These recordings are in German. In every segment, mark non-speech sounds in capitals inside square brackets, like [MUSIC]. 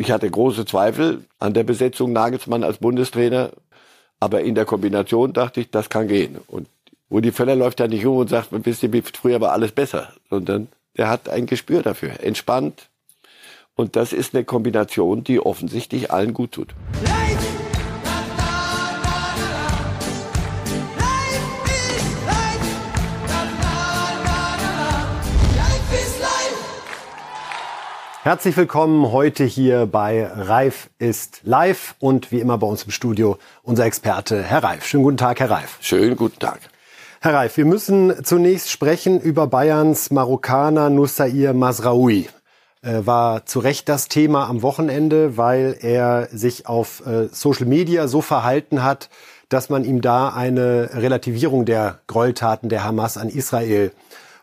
Ich hatte große Zweifel an der Besetzung Nagelsmann als Bundestrainer, aber in der Kombination dachte ich, das kann gehen. Und Rudi Völler läuft ja nicht um und sagt, wisst ihr, früher war alles besser, sondern der hat ein Gespür dafür, entspannt. Und das ist eine Kombination, die offensichtlich allen gut tut. Herzlich willkommen heute hier bei Reif ist live und wie immer bei uns im Studio unser Experte Herr Reif. Schönen guten Tag, Herr Reif. Schönen guten Tag. Herr Reif, wir müssen zunächst sprechen über Bayerns Marokkaner Nussair Masraoui. Äh, war zu Recht das Thema am Wochenende, weil er sich auf äh, Social Media so verhalten hat, dass man ihm da eine Relativierung der Gräueltaten der Hamas an Israel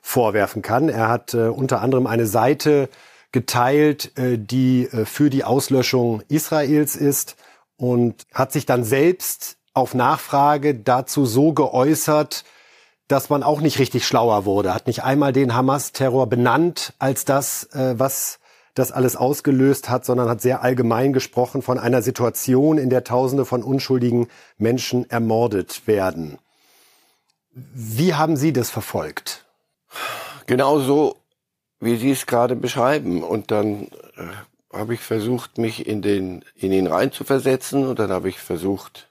vorwerfen kann. Er hat äh, unter anderem eine Seite geteilt, äh, die äh, für die Auslöschung Israels ist und hat sich dann selbst auf Nachfrage dazu so geäußert, dass man auch nicht richtig schlauer wurde. Hat nicht einmal den Hamas-Terror benannt als das, äh, was das alles ausgelöst hat, sondern hat sehr allgemein gesprochen von einer Situation, in der Tausende von unschuldigen Menschen ermordet werden. Wie haben Sie das verfolgt? Genauso wie Sie es gerade beschreiben. Und dann äh, habe ich versucht, mich in den in ihn reinzuversetzen und dann habe ich versucht,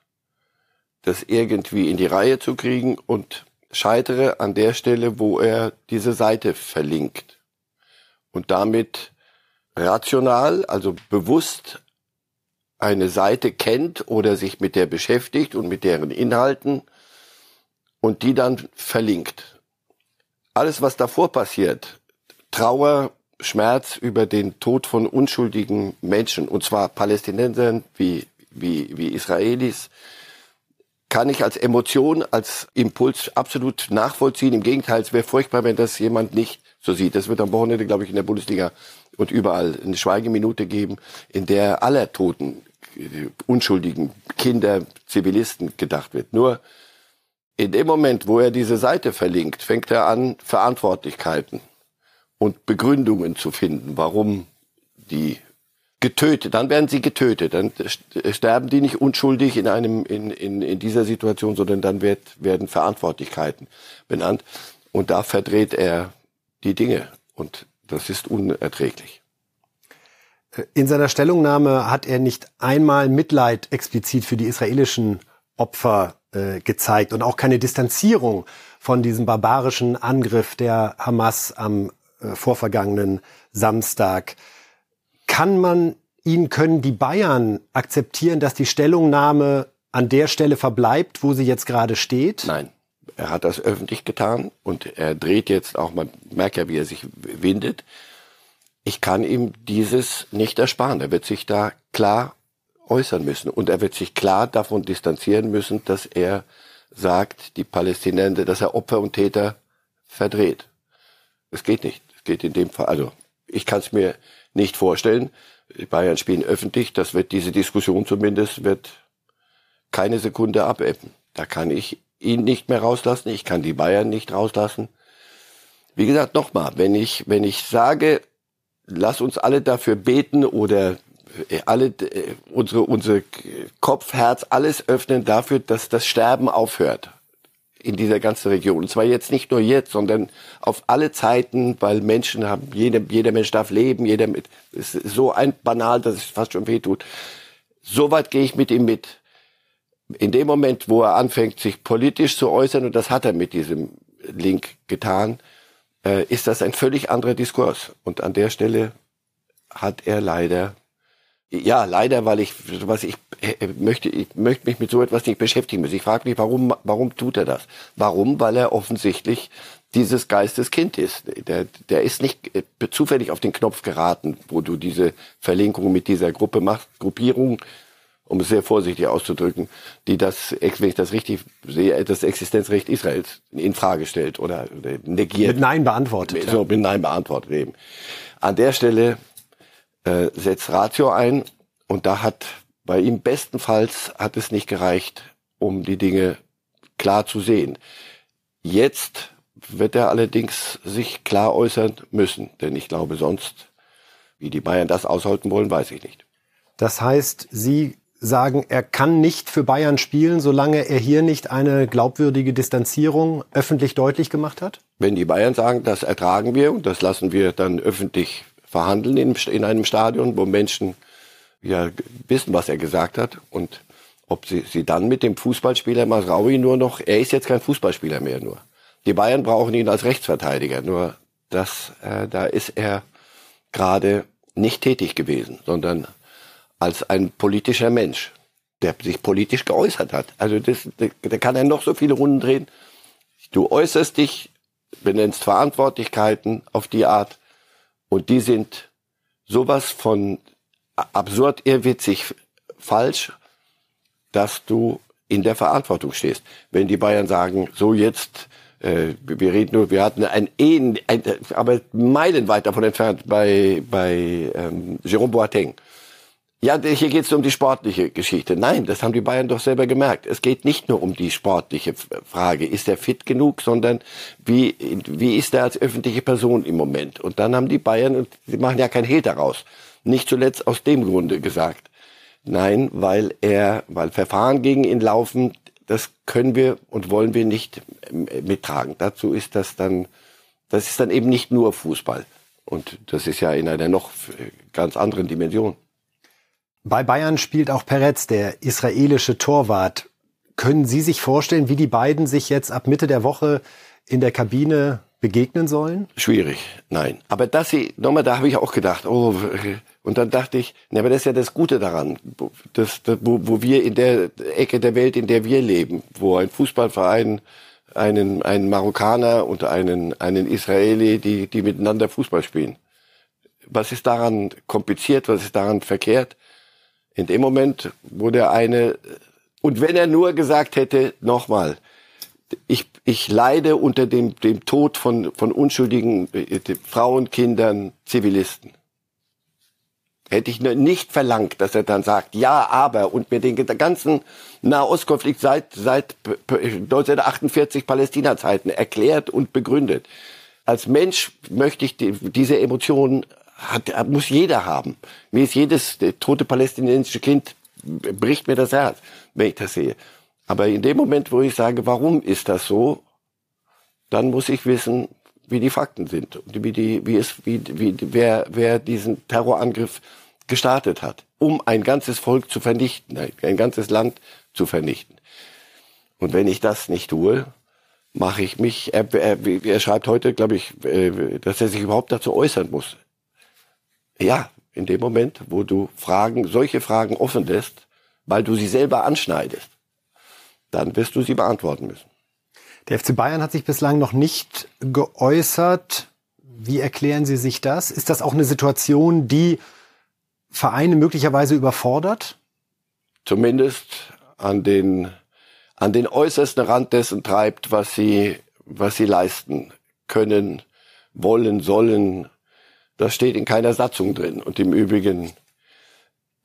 das irgendwie in die Reihe zu kriegen und scheitere an der Stelle, wo er diese Seite verlinkt und damit rational, also bewusst eine Seite kennt oder sich mit der beschäftigt und mit deren Inhalten und die dann verlinkt. Alles, was davor passiert, Trauer, Schmerz über den Tod von unschuldigen Menschen, und zwar Palästinensern wie, wie, wie Israelis, kann ich als Emotion, als Impuls absolut nachvollziehen. Im Gegenteil, es wäre furchtbar, wenn das jemand nicht so sieht. Das wird am Wochenende, glaube ich, in der Bundesliga und überall eine Schweigeminute geben, in der aller Toten, unschuldigen Kinder, Zivilisten gedacht wird. Nur in dem Moment, wo er diese Seite verlinkt, fängt er an, Verantwortlichkeiten und Begründungen zu finden, warum die getötet, dann werden sie getötet, dann sterben die nicht unschuldig in einem in, in, in dieser Situation, sondern dann wird, werden Verantwortlichkeiten benannt. Und da verdreht er die Dinge. Und das ist unerträglich. In seiner Stellungnahme hat er nicht einmal Mitleid explizit für die israelischen Opfer äh, gezeigt und auch keine Distanzierung von diesem barbarischen Angriff der Hamas am äh, vorvergangenen Samstag. Kann man ihn, können die Bayern akzeptieren, dass die Stellungnahme an der Stelle verbleibt, wo sie jetzt gerade steht? Nein. Er hat das öffentlich getan und er dreht jetzt auch, man merkt ja, wie er sich windet. Ich kann ihm dieses nicht ersparen. Er wird sich da klar äußern müssen und er wird sich klar davon distanzieren müssen, dass er sagt, die Palästinenser, dass er Opfer und Täter verdreht. Es geht nicht geht in dem Fall, also ich kann es mir nicht vorstellen. Bayern spielen öffentlich, das wird diese Diskussion zumindest wird keine Sekunde abebben. Da kann ich ihn nicht mehr rauslassen, ich kann die Bayern nicht rauslassen. Wie gesagt, nochmal, wenn ich, wenn ich sage, lass uns alle dafür beten oder äh, alle äh, unsere unsere Kopf, Herz, alles öffnen dafür, dass das Sterben aufhört in dieser ganzen Region. Und zwar jetzt nicht nur jetzt, sondern auf alle Zeiten, weil Menschen haben, jeder, jeder Mensch darf leben, jeder mit, ist so ein banal, dass es fast schon weh tut. So weit gehe ich mit ihm mit. In dem Moment, wo er anfängt, sich politisch zu äußern, und das hat er mit diesem Link getan, äh, ist das ein völlig anderer Diskurs. Und an der Stelle hat er leider ja, leider, weil ich was ich möchte, ich möchte mich mit so etwas nicht beschäftigen müssen. Ich frage mich, warum, warum tut er das? Warum? Weil er offensichtlich dieses Geisteskind ist. Der, der ist nicht äh, zufällig auf den Knopf geraten, wo du diese Verlinkung mit dieser Gruppe machst, Gruppierung, um es sehr vorsichtig auszudrücken, die das, wenn ich das richtig sehe, das Existenzrecht Israels in Frage stellt oder, oder negiert. Mit Nein beantwortet. So, mit Nein beantwortet eben. An der Stelle äh, setzt Ratio ein und da hat bei ihm bestenfalls hat es nicht gereicht, um die Dinge klar zu sehen. Jetzt wird er allerdings sich klar äußern müssen, denn ich glaube sonst, wie die Bayern das aushalten wollen, weiß ich nicht. Das heißt, Sie sagen, er kann nicht für Bayern spielen, solange er hier nicht eine glaubwürdige Distanzierung öffentlich deutlich gemacht hat? Wenn die Bayern sagen, das ertragen wir und das lassen wir dann öffentlich verhandeln in, in einem Stadion, wo Menschen ja wissen, was er gesagt hat und ob sie, sie dann mit dem Fußballspieler Masraui nur noch, er ist jetzt kein Fußballspieler mehr nur. Die Bayern brauchen ihn als Rechtsverteidiger, nur das, äh, da ist er gerade nicht tätig gewesen, sondern als ein politischer Mensch, der sich politisch geäußert hat. Also das, da kann er noch so viele Runden drehen. Du äußerst dich, benennst Verantwortlichkeiten auf die Art und die sind sowas von absurd, irrwitzig, falsch, dass du in der Verantwortung stehst. Wenn die Bayern sagen, so jetzt, äh, wir reden nur, wir hatten ein Ehen, ein, aber meilenweit davon entfernt bei, bei ähm, Jerome Boateng. Ja, hier geht es um die sportliche Geschichte. Nein, das haben die Bayern doch selber gemerkt. Es geht nicht nur um die sportliche Frage, ist er fit genug, sondern wie, wie ist er als öffentliche Person im Moment? Und dann haben die Bayern, und sie machen ja kein Hehl daraus, nicht zuletzt aus dem Grunde gesagt, nein, weil er, weil Verfahren gegen ihn laufen, das können wir und wollen wir nicht mittragen. Dazu ist das dann, das ist dann eben nicht nur Fußball. Und das ist ja in einer noch ganz anderen Dimension. Bei Bayern spielt auch Peretz, der israelische Torwart. Können Sie sich vorstellen, wie die beiden sich jetzt ab Mitte der Woche in der Kabine begegnen sollen? Schwierig, nein. Aber dass sie, nochmal, da habe ich auch gedacht, oh, und dann dachte ich, na, aber das ist ja das Gute daran, das, das, wo, wo wir in der Ecke der Welt, in der wir leben, wo ein Fußballverein einen, einen Marokkaner und einen, einen Israeli, die, die miteinander Fußball spielen. Was ist daran kompliziert, was ist daran verkehrt? In dem Moment, wo der eine, und wenn er nur gesagt hätte, nochmal, ich, ich leide unter dem, dem Tod von, von unschuldigen äh, Frauen, Kindern, Zivilisten. Hätte ich nicht verlangt, dass er dann sagt, ja, aber, und mir den ganzen Nahostkonflikt seit, seit 1948 Palästina-Zeiten erklärt und begründet. Als Mensch möchte ich die, diese Emotionen hat, muss jeder haben. Mir ist jedes tote palästinensische Kind, bricht mir das Herz, wenn ich das sehe. Aber in dem Moment, wo ich sage, warum ist das so, dann muss ich wissen, wie die Fakten sind und wie die, wie es, wie, wie, wer, wer diesen Terrorangriff gestartet hat, um ein ganzes Volk zu vernichten, ein ganzes Land zu vernichten. Und wenn ich das nicht tue, mache ich mich, er, er, er schreibt heute, glaube ich, äh, dass er sich überhaupt dazu äußern muss. Ja, in dem Moment, wo du Fragen, solche Fragen offen lässt, weil du sie selber anschneidest, dann wirst du sie beantworten müssen. Der FC Bayern hat sich bislang noch nicht geäußert. Wie erklären Sie sich das? Ist das auch eine Situation, die Vereine möglicherweise überfordert? Zumindest an den, an den äußersten Rand dessen treibt, was sie, was sie leisten können, wollen, sollen, das steht in keiner Satzung drin. Und im Übrigen,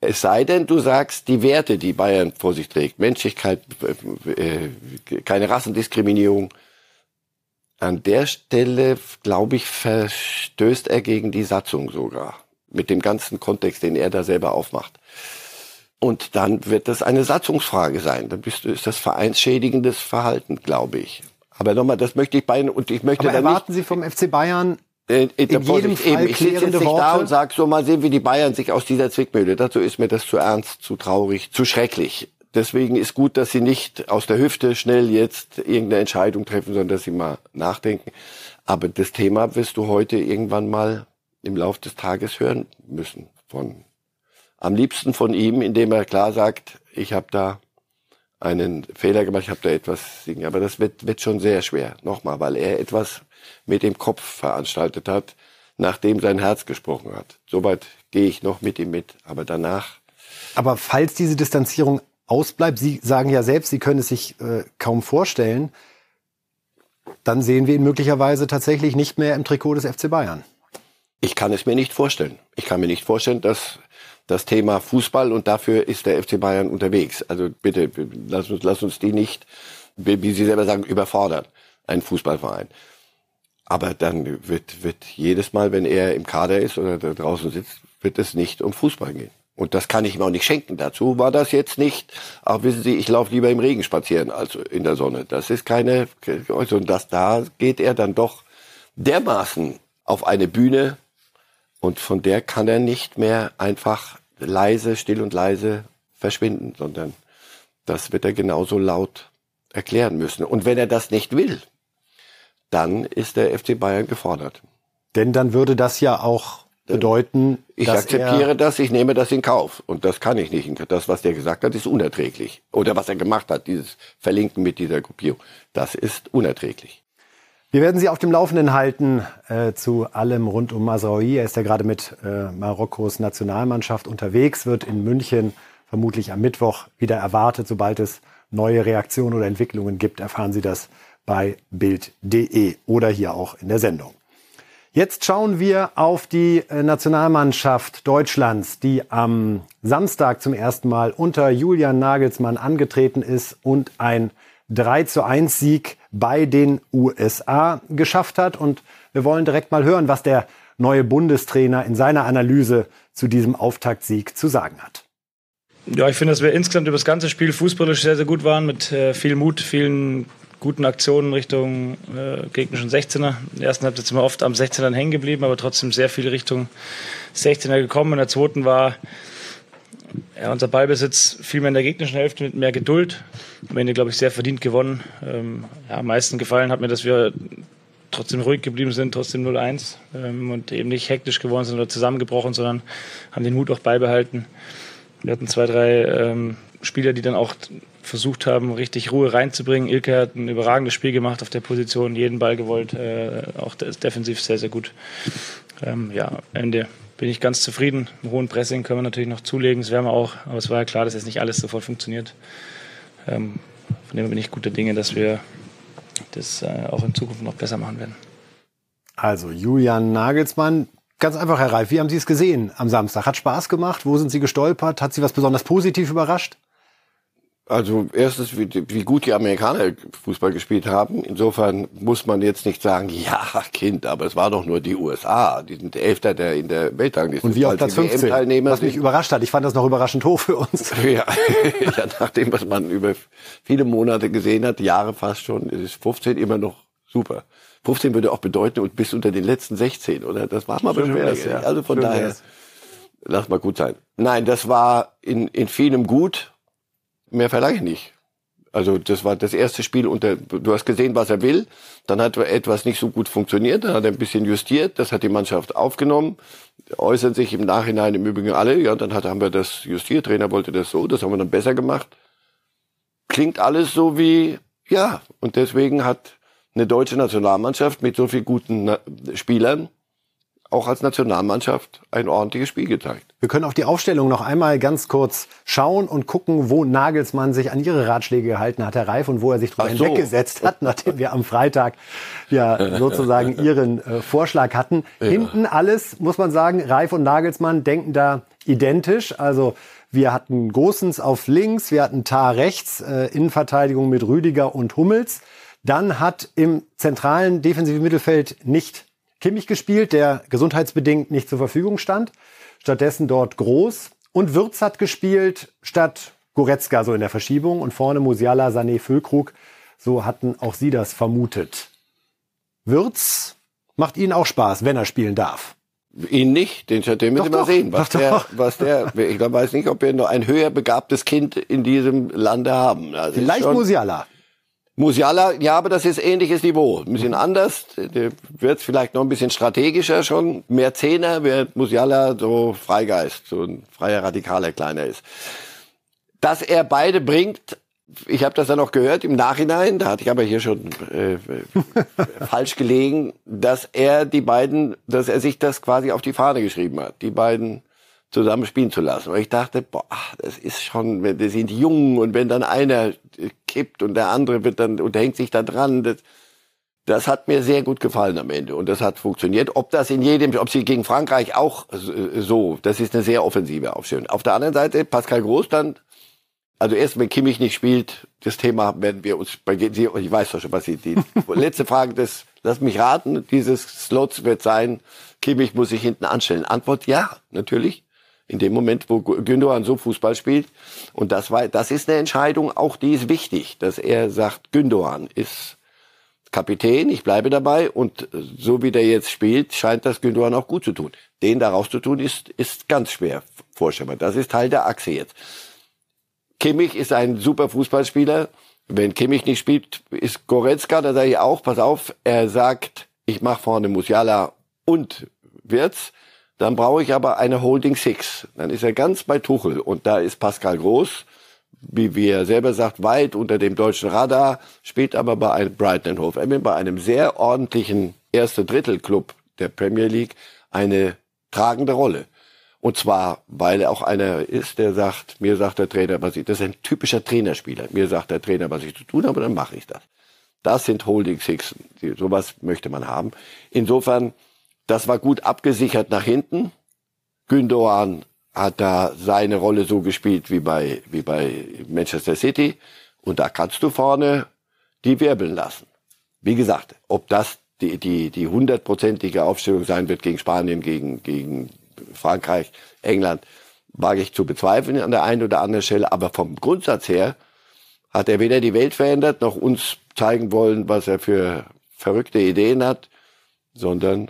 es sei denn, du sagst, die Werte, die Bayern vor sich trägt, Menschlichkeit, äh, keine Rassendiskriminierung, an der Stelle, glaube ich, verstößt er gegen die Satzung sogar. Mit dem ganzen Kontext, den er da selber aufmacht. Und dann wird das eine Satzungsfrage sein. Dann bist du, ist das vereinsschädigendes Verhalten, glaube ich. Aber nochmal, das möchte ich bei, und ich möchte Aber erwarten Sie vom FC Bayern äh, in, in jedem Fall eben. Ich sitze jetzt nicht Worte. da und sage so, mal sehen, wie die Bayern sich aus dieser Zwickmühle. Dazu ist mir das zu ernst, zu traurig, zu schrecklich. Deswegen ist gut, dass sie nicht aus der Hüfte schnell jetzt irgendeine Entscheidung treffen, sondern dass sie mal nachdenken. Aber das Thema wirst du heute irgendwann mal im Laufe des Tages hören müssen. Von, am liebsten von ihm, indem er klar sagt, ich habe da einen Fehler gemacht, ich habe da etwas singen. Aber das wird, wird schon sehr schwer. Nochmal, weil er etwas mit dem Kopf veranstaltet hat, nachdem sein Herz gesprochen hat. Soweit gehe ich noch mit ihm mit. Aber danach. Aber falls diese Distanzierung ausbleibt, Sie sagen ja selbst, Sie können es sich äh, kaum vorstellen, dann sehen wir ihn möglicherweise tatsächlich nicht mehr im Trikot des FC Bayern. Ich kann es mir nicht vorstellen. Ich kann mir nicht vorstellen, dass das Thema Fußball und dafür ist der FC Bayern unterwegs. Also bitte, lass uns, lass uns die nicht, wie Sie selber sagen, überfordern. Ein Fußballverein. Aber dann wird, wird jedes Mal, wenn er im Kader ist oder da draußen sitzt, wird es nicht um Fußball gehen. Und das kann ich ihm auch nicht schenken. Dazu war das jetzt nicht, ach wissen Sie, ich laufe lieber im Regen spazieren als in der Sonne. Das ist keine, und das, da geht er dann doch dermaßen auf eine Bühne und von der kann er nicht mehr einfach leise, still und leise verschwinden, sondern das wird er genauso laut erklären müssen. Und wenn er das nicht will, dann ist der FC Bayern gefordert. Denn dann würde das ja auch bedeuten, ich akzeptiere das, ich nehme das in Kauf. Und das kann ich nicht. Das, was der gesagt hat, ist unerträglich. Oder was er gemacht hat, dieses Verlinken mit dieser Gruppierung, das ist unerträglich. Wir werden Sie auf dem Laufenden halten äh, zu allem rund um Masraoui. Er ist ja gerade mit äh, Marokkos Nationalmannschaft unterwegs, wird in München vermutlich am Mittwoch wieder erwartet. Sobald es neue Reaktionen oder Entwicklungen gibt, erfahren Sie das bei Bild.de oder hier auch in der Sendung. Jetzt schauen wir auf die äh, Nationalmannschaft Deutschlands, die am Samstag zum ersten Mal unter Julian Nagelsmann angetreten ist und ein 3 zu 1 Sieg bei den USA geschafft hat. Und wir wollen direkt mal hören, was der neue Bundestrainer in seiner Analyse zu diesem Auftaktsieg zu sagen hat. Ja, ich finde, dass wir insgesamt über das ganze Spiel fußballisch sehr, sehr gut waren, mit äh, viel Mut, vielen guten Aktionen Richtung äh, gegnerischen 16er. In der ersten Halbzeit sind wir oft am 16er hängen geblieben, aber trotzdem sehr viel Richtung 16er gekommen. In der zweiten war ja, unser Ballbesitz viel mehr in der gegnerischen Hälfte mit mehr Geduld. Am Ende, glaube ich, sehr verdient gewonnen. Ähm, ja, am meisten gefallen hat mir, dass wir trotzdem ruhig geblieben sind, trotzdem 0-1 ähm, und eben nicht hektisch geworden sind oder zusammengebrochen, sondern haben den Mut auch beibehalten. Wir hatten zwei, drei ähm, Spieler, die dann auch versucht haben, richtig Ruhe reinzubringen. Ilke hat ein überragendes Spiel gemacht auf der Position, jeden Ball gewollt, äh, auch defensiv sehr, sehr gut. Ähm, ja, Ende bin ich ganz zufrieden. Im hohen Pressing können wir natürlich noch zulegen, das werden wir auch, aber es war ja klar, dass jetzt nicht alles sofort funktioniert. Ähm, von dem bin ich guter Dinge, dass wir das äh, auch in Zukunft noch besser machen werden. Also Julian Nagelsmann, Ganz einfach, Herr Reif, wie haben Sie es gesehen am Samstag? Hat Spaß gemacht? Wo sind Sie gestolpert? Hat Sie was besonders positiv überrascht? Also erstens, wie, wie, gut die Amerikaner Fußball gespielt haben. Insofern muss man jetzt nicht sagen, [LAUGHS] ja, Kind, aber es war doch nur die USA. Die sind Elfter der in der Weltrangliste. Und wie auf Platz 15, was mich überrascht hat. Ich fand das noch überraschend hoch für uns. [LAUGHS] Ja, [LAUGHS] ja, nach dem, was man über viele Monate gesehen hat, Jahre fast schon, ist 15 immer noch super. 15 würde auch bedeuten, und bis unter den letzten 16, oder? Das war mal schwer. Ja. Also von Schön daher, wär's. lass mal gut sein. Nein, das war in, in vielem gut. Mehr verlange ich nicht. Also das war das erste Spiel unter, du hast gesehen, was er will. Dann hat etwas nicht so gut funktioniert, dann hat er ein bisschen justiert, das hat die Mannschaft aufgenommen. Äußern sich im Nachhinein im Übrigen alle, ja, dann hat, haben wir das justiert, Trainer wollte das so, das haben wir dann besser gemacht. Klingt alles so wie, ja, und deswegen hat eine deutsche Nationalmannschaft mit so vielen guten Spielern auch als Nationalmannschaft ein ordentliches Spiel gezeigt. Wir können auf die Aufstellung noch einmal ganz kurz schauen und gucken, wo Nagelsmann sich an Ihre Ratschläge gehalten hat, Herr Reif, und wo er sich drüber so. hinweggesetzt hat, [LAUGHS] nachdem wir am Freitag ja sozusagen Ihren äh, Vorschlag hatten. Ja. Hinten alles, muss man sagen, Reif und Nagelsmann denken da identisch. Also wir hatten Gosens auf links, wir hatten Tar rechts, äh, Innenverteidigung mit Rüdiger und Hummels. Dann hat im zentralen defensiven Mittelfeld nicht Kimmich gespielt, der gesundheitsbedingt nicht zur Verfügung stand. Stattdessen dort Groß. Und Würz hat gespielt statt Goretzka so in der Verschiebung. Und vorne Musiala, Sané, Füllkrug. So hatten auch Sie das vermutet. Würz macht Ihnen auch Spaß, wenn er spielen darf. Ihn nicht, den, den müssen wir sehen. Was der, was der, ich weiß nicht, ob wir noch ein höher begabtes Kind in diesem Lande haben. Also Vielleicht Musiala. Musiala, ja, aber das ist ähnliches Niveau. Ein bisschen anders. Der wird vielleicht noch ein bisschen strategischer schon. Mehr Zehner, wird Musiala so Freigeist, so ein freier Radikaler kleiner ist. Dass er beide bringt, ich habe das dann noch gehört im Nachhinein, da hatte ich aber hier schon äh, [LAUGHS] falsch gelegen, dass er die beiden, dass er sich das quasi auf die Fahne geschrieben hat. Die beiden zusammen spielen zu lassen. Und ich dachte, boah, das ist schon, wir sind jung und wenn dann einer kippt und der andere wird dann und hängt sich da dran, das, das hat mir sehr gut gefallen am Ende und das hat funktioniert. Ob das in jedem, ob sie gegen Frankreich auch so, das ist eine sehr offensive Aufstellung. Auf der anderen Seite Pascal Groß dann, also erst wenn Kimmich nicht spielt, das Thema werden wir uns bei ich weiß doch schon, was sie die [LAUGHS] letzte Frage des, lass mich raten, dieses Slots wird sein, Kimmich muss sich hinten anstellen. Antwort ja, natürlich In dem Moment, wo Gündogan so Fußball spielt. Und das war, das ist eine Entscheidung, auch die ist wichtig, dass er sagt, Gündogan ist Kapitän, ich bleibe dabei und so wie der jetzt spielt, scheint das Gündogan auch gut zu tun. Den da rauszutun ist, ist ganz schwer vorstellbar. Das ist Teil der Achse jetzt. Kimmich ist ein super Fußballspieler. Wenn Kimmich nicht spielt, ist Goretzka, da sage ich auch, pass auf, er sagt, ich mache vorne Musiala und Wirtz, dann brauche ich aber eine Holding Six. Dann ist er ganz bei Tuchel und da ist Pascal Groß, wie, wie er selber sagt, weit unter dem deutschen Radar, spielt aber bei einem Brighton Hove Albion, bei einem sehr ordentlichen erste Drittelclub der Premier League eine tragende Rolle. Und zwar, weil er auch einer ist, der sagt, mir sagt der Trainer, was ich, das ist ein typischer Trainerspieler. Mir sagt der Trainer, was ich zu tun habe, dann mache ich das. Das sind Holding Sixen. Sowas möchte man haben. Insofern, das war gut abgesichert nach hinten. Gündogan hat da seine Rolle so gespielt wie bei, wie bei Manchester City. Und da kannst du vorne die wirbeln lassen. Wie gesagt, ob das die, die, die hundertprozentige Aufstellung sein wird gegen Spanien, gegen, gegen Frankreich, England, wage ich zu bezweifeln an der einen oder anderen Stelle. Aber vom Grundsatz her hat er weder die Welt verändert, noch uns zeigen wollen, was er für verrückte Ideen hat, sondern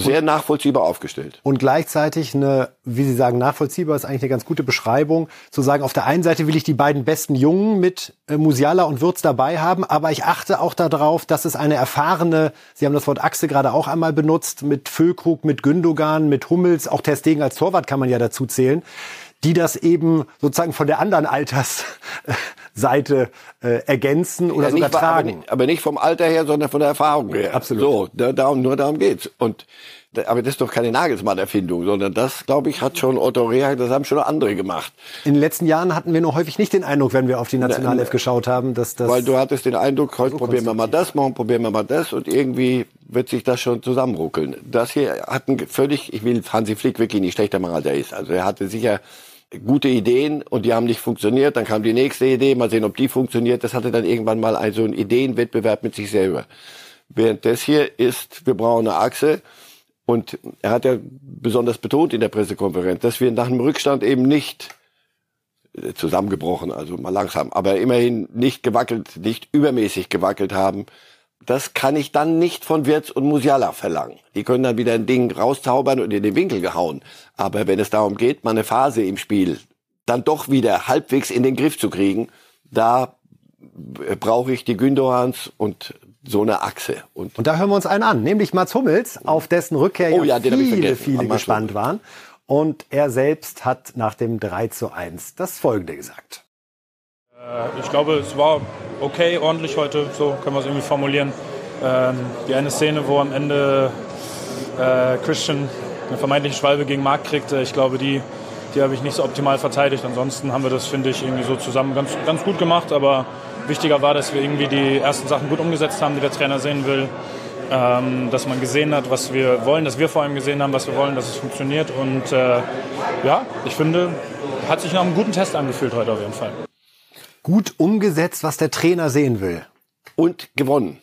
sehr nachvollziehbar aufgestellt. Und gleichzeitig eine, wie Sie sagen, nachvollziehbar ist eigentlich eine ganz gute Beschreibung, zu sagen, auf der einen Seite will ich die beiden besten Jungen mit äh, Musiala und Würz dabei haben, aber ich achte auch darauf, dass es eine erfahrene, Sie haben das Wort Achse gerade auch einmal benutzt, mit Füllkrug, mit Gündogan, mit Hummels, auch Ter Stegen als Torwart kann man ja dazu zählen, die das eben sozusagen von der anderen Altersseite äh, ergänzen oder ja, sogar tragen. Aber nicht, aber nicht, vom Alter her, sondern von der Erfahrung her. Absolut. So, da, darum, nur darum geht's. Und aber das ist doch keine Nagelsmann-Erfindung, sondern das, glaube ich, hat schon Otto Rehag, das haben schon andere gemacht. In den letzten Jahren hatten wir nur häufig nicht den Eindruck, wenn wir auf die Nationalelf geschaut haben, dass das... Weil du hattest den Eindruck, heute so probieren wir mal das, morgen probieren wir mal das und irgendwie wird sich das schon zusammenruckeln. Das hier hat ein völlig, ich will Hansi Flick wirklich nicht schlechter machen, als er ist. Also er hatte sicher gute Ideen und die haben nicht funktioniert. Dann kam die nächste Idee, mal sehen, ob die funktioniert. Das hatte dann irgendwann mal ein, so einen Ideenwettbewerb mit sich selber. Während das hier ist, wir brauchen eine Achse. Und er hat ja besonders betont in der Pressekonferenz, dass wir nach dem Rückstand eben nicht äh, zusammengebrochen, also mal langsam, aber immerhin nicht gewackelt, nicht übermäßig gewackelt haben. Das kann ich dann nicht von Wirtz und Musiala verlangen. Die können dann wieder ein Ding rauszaubern und in den Winkel gehauen. Aber wenn es darum geht, mal eine Phase im Spiel dann doch wieder halbwegs in den Griff zu kriegen, da brauche ich die Gündorans und so eine Achse. Und, und da hören wir uns einen an, nämlich Mats Hummels, auf dessen Rückkehr oh, ja, viele, viele gespannt waren. Und er selbst hat nach dem 3 zu 1 das Folgende gesagt. Äh, ich glaube, es war okay, ordentlich heute, so können wir es irgendwie formulieren. Ähm, die eine Szene, wo am Ende äh, Christian eine vermeintliche Schwalbe gegen Marc kriegt, ich glaube, die, die habe ich nicht so optimal verteidigt. Ansonsten haben wir das, finde ich, irgendwie so zusammen ganz, ganz gut gemacht. Aber wichtiger war, dass wir irgendwie die ersten Sachen gut umgesetzt haben, die der Trainer sehen will. Ähm, dass man gesehen hat, was wir wollen, dass wir vor allem gesehen haben, was wir wollen, dass es funktioniert. Und äh, ja, ich finde, hat sich nach einem guten Test angefühlt heute auf jeden Fall. Gut umgesetzt, was der Trainer sehen will. Und gewonnen.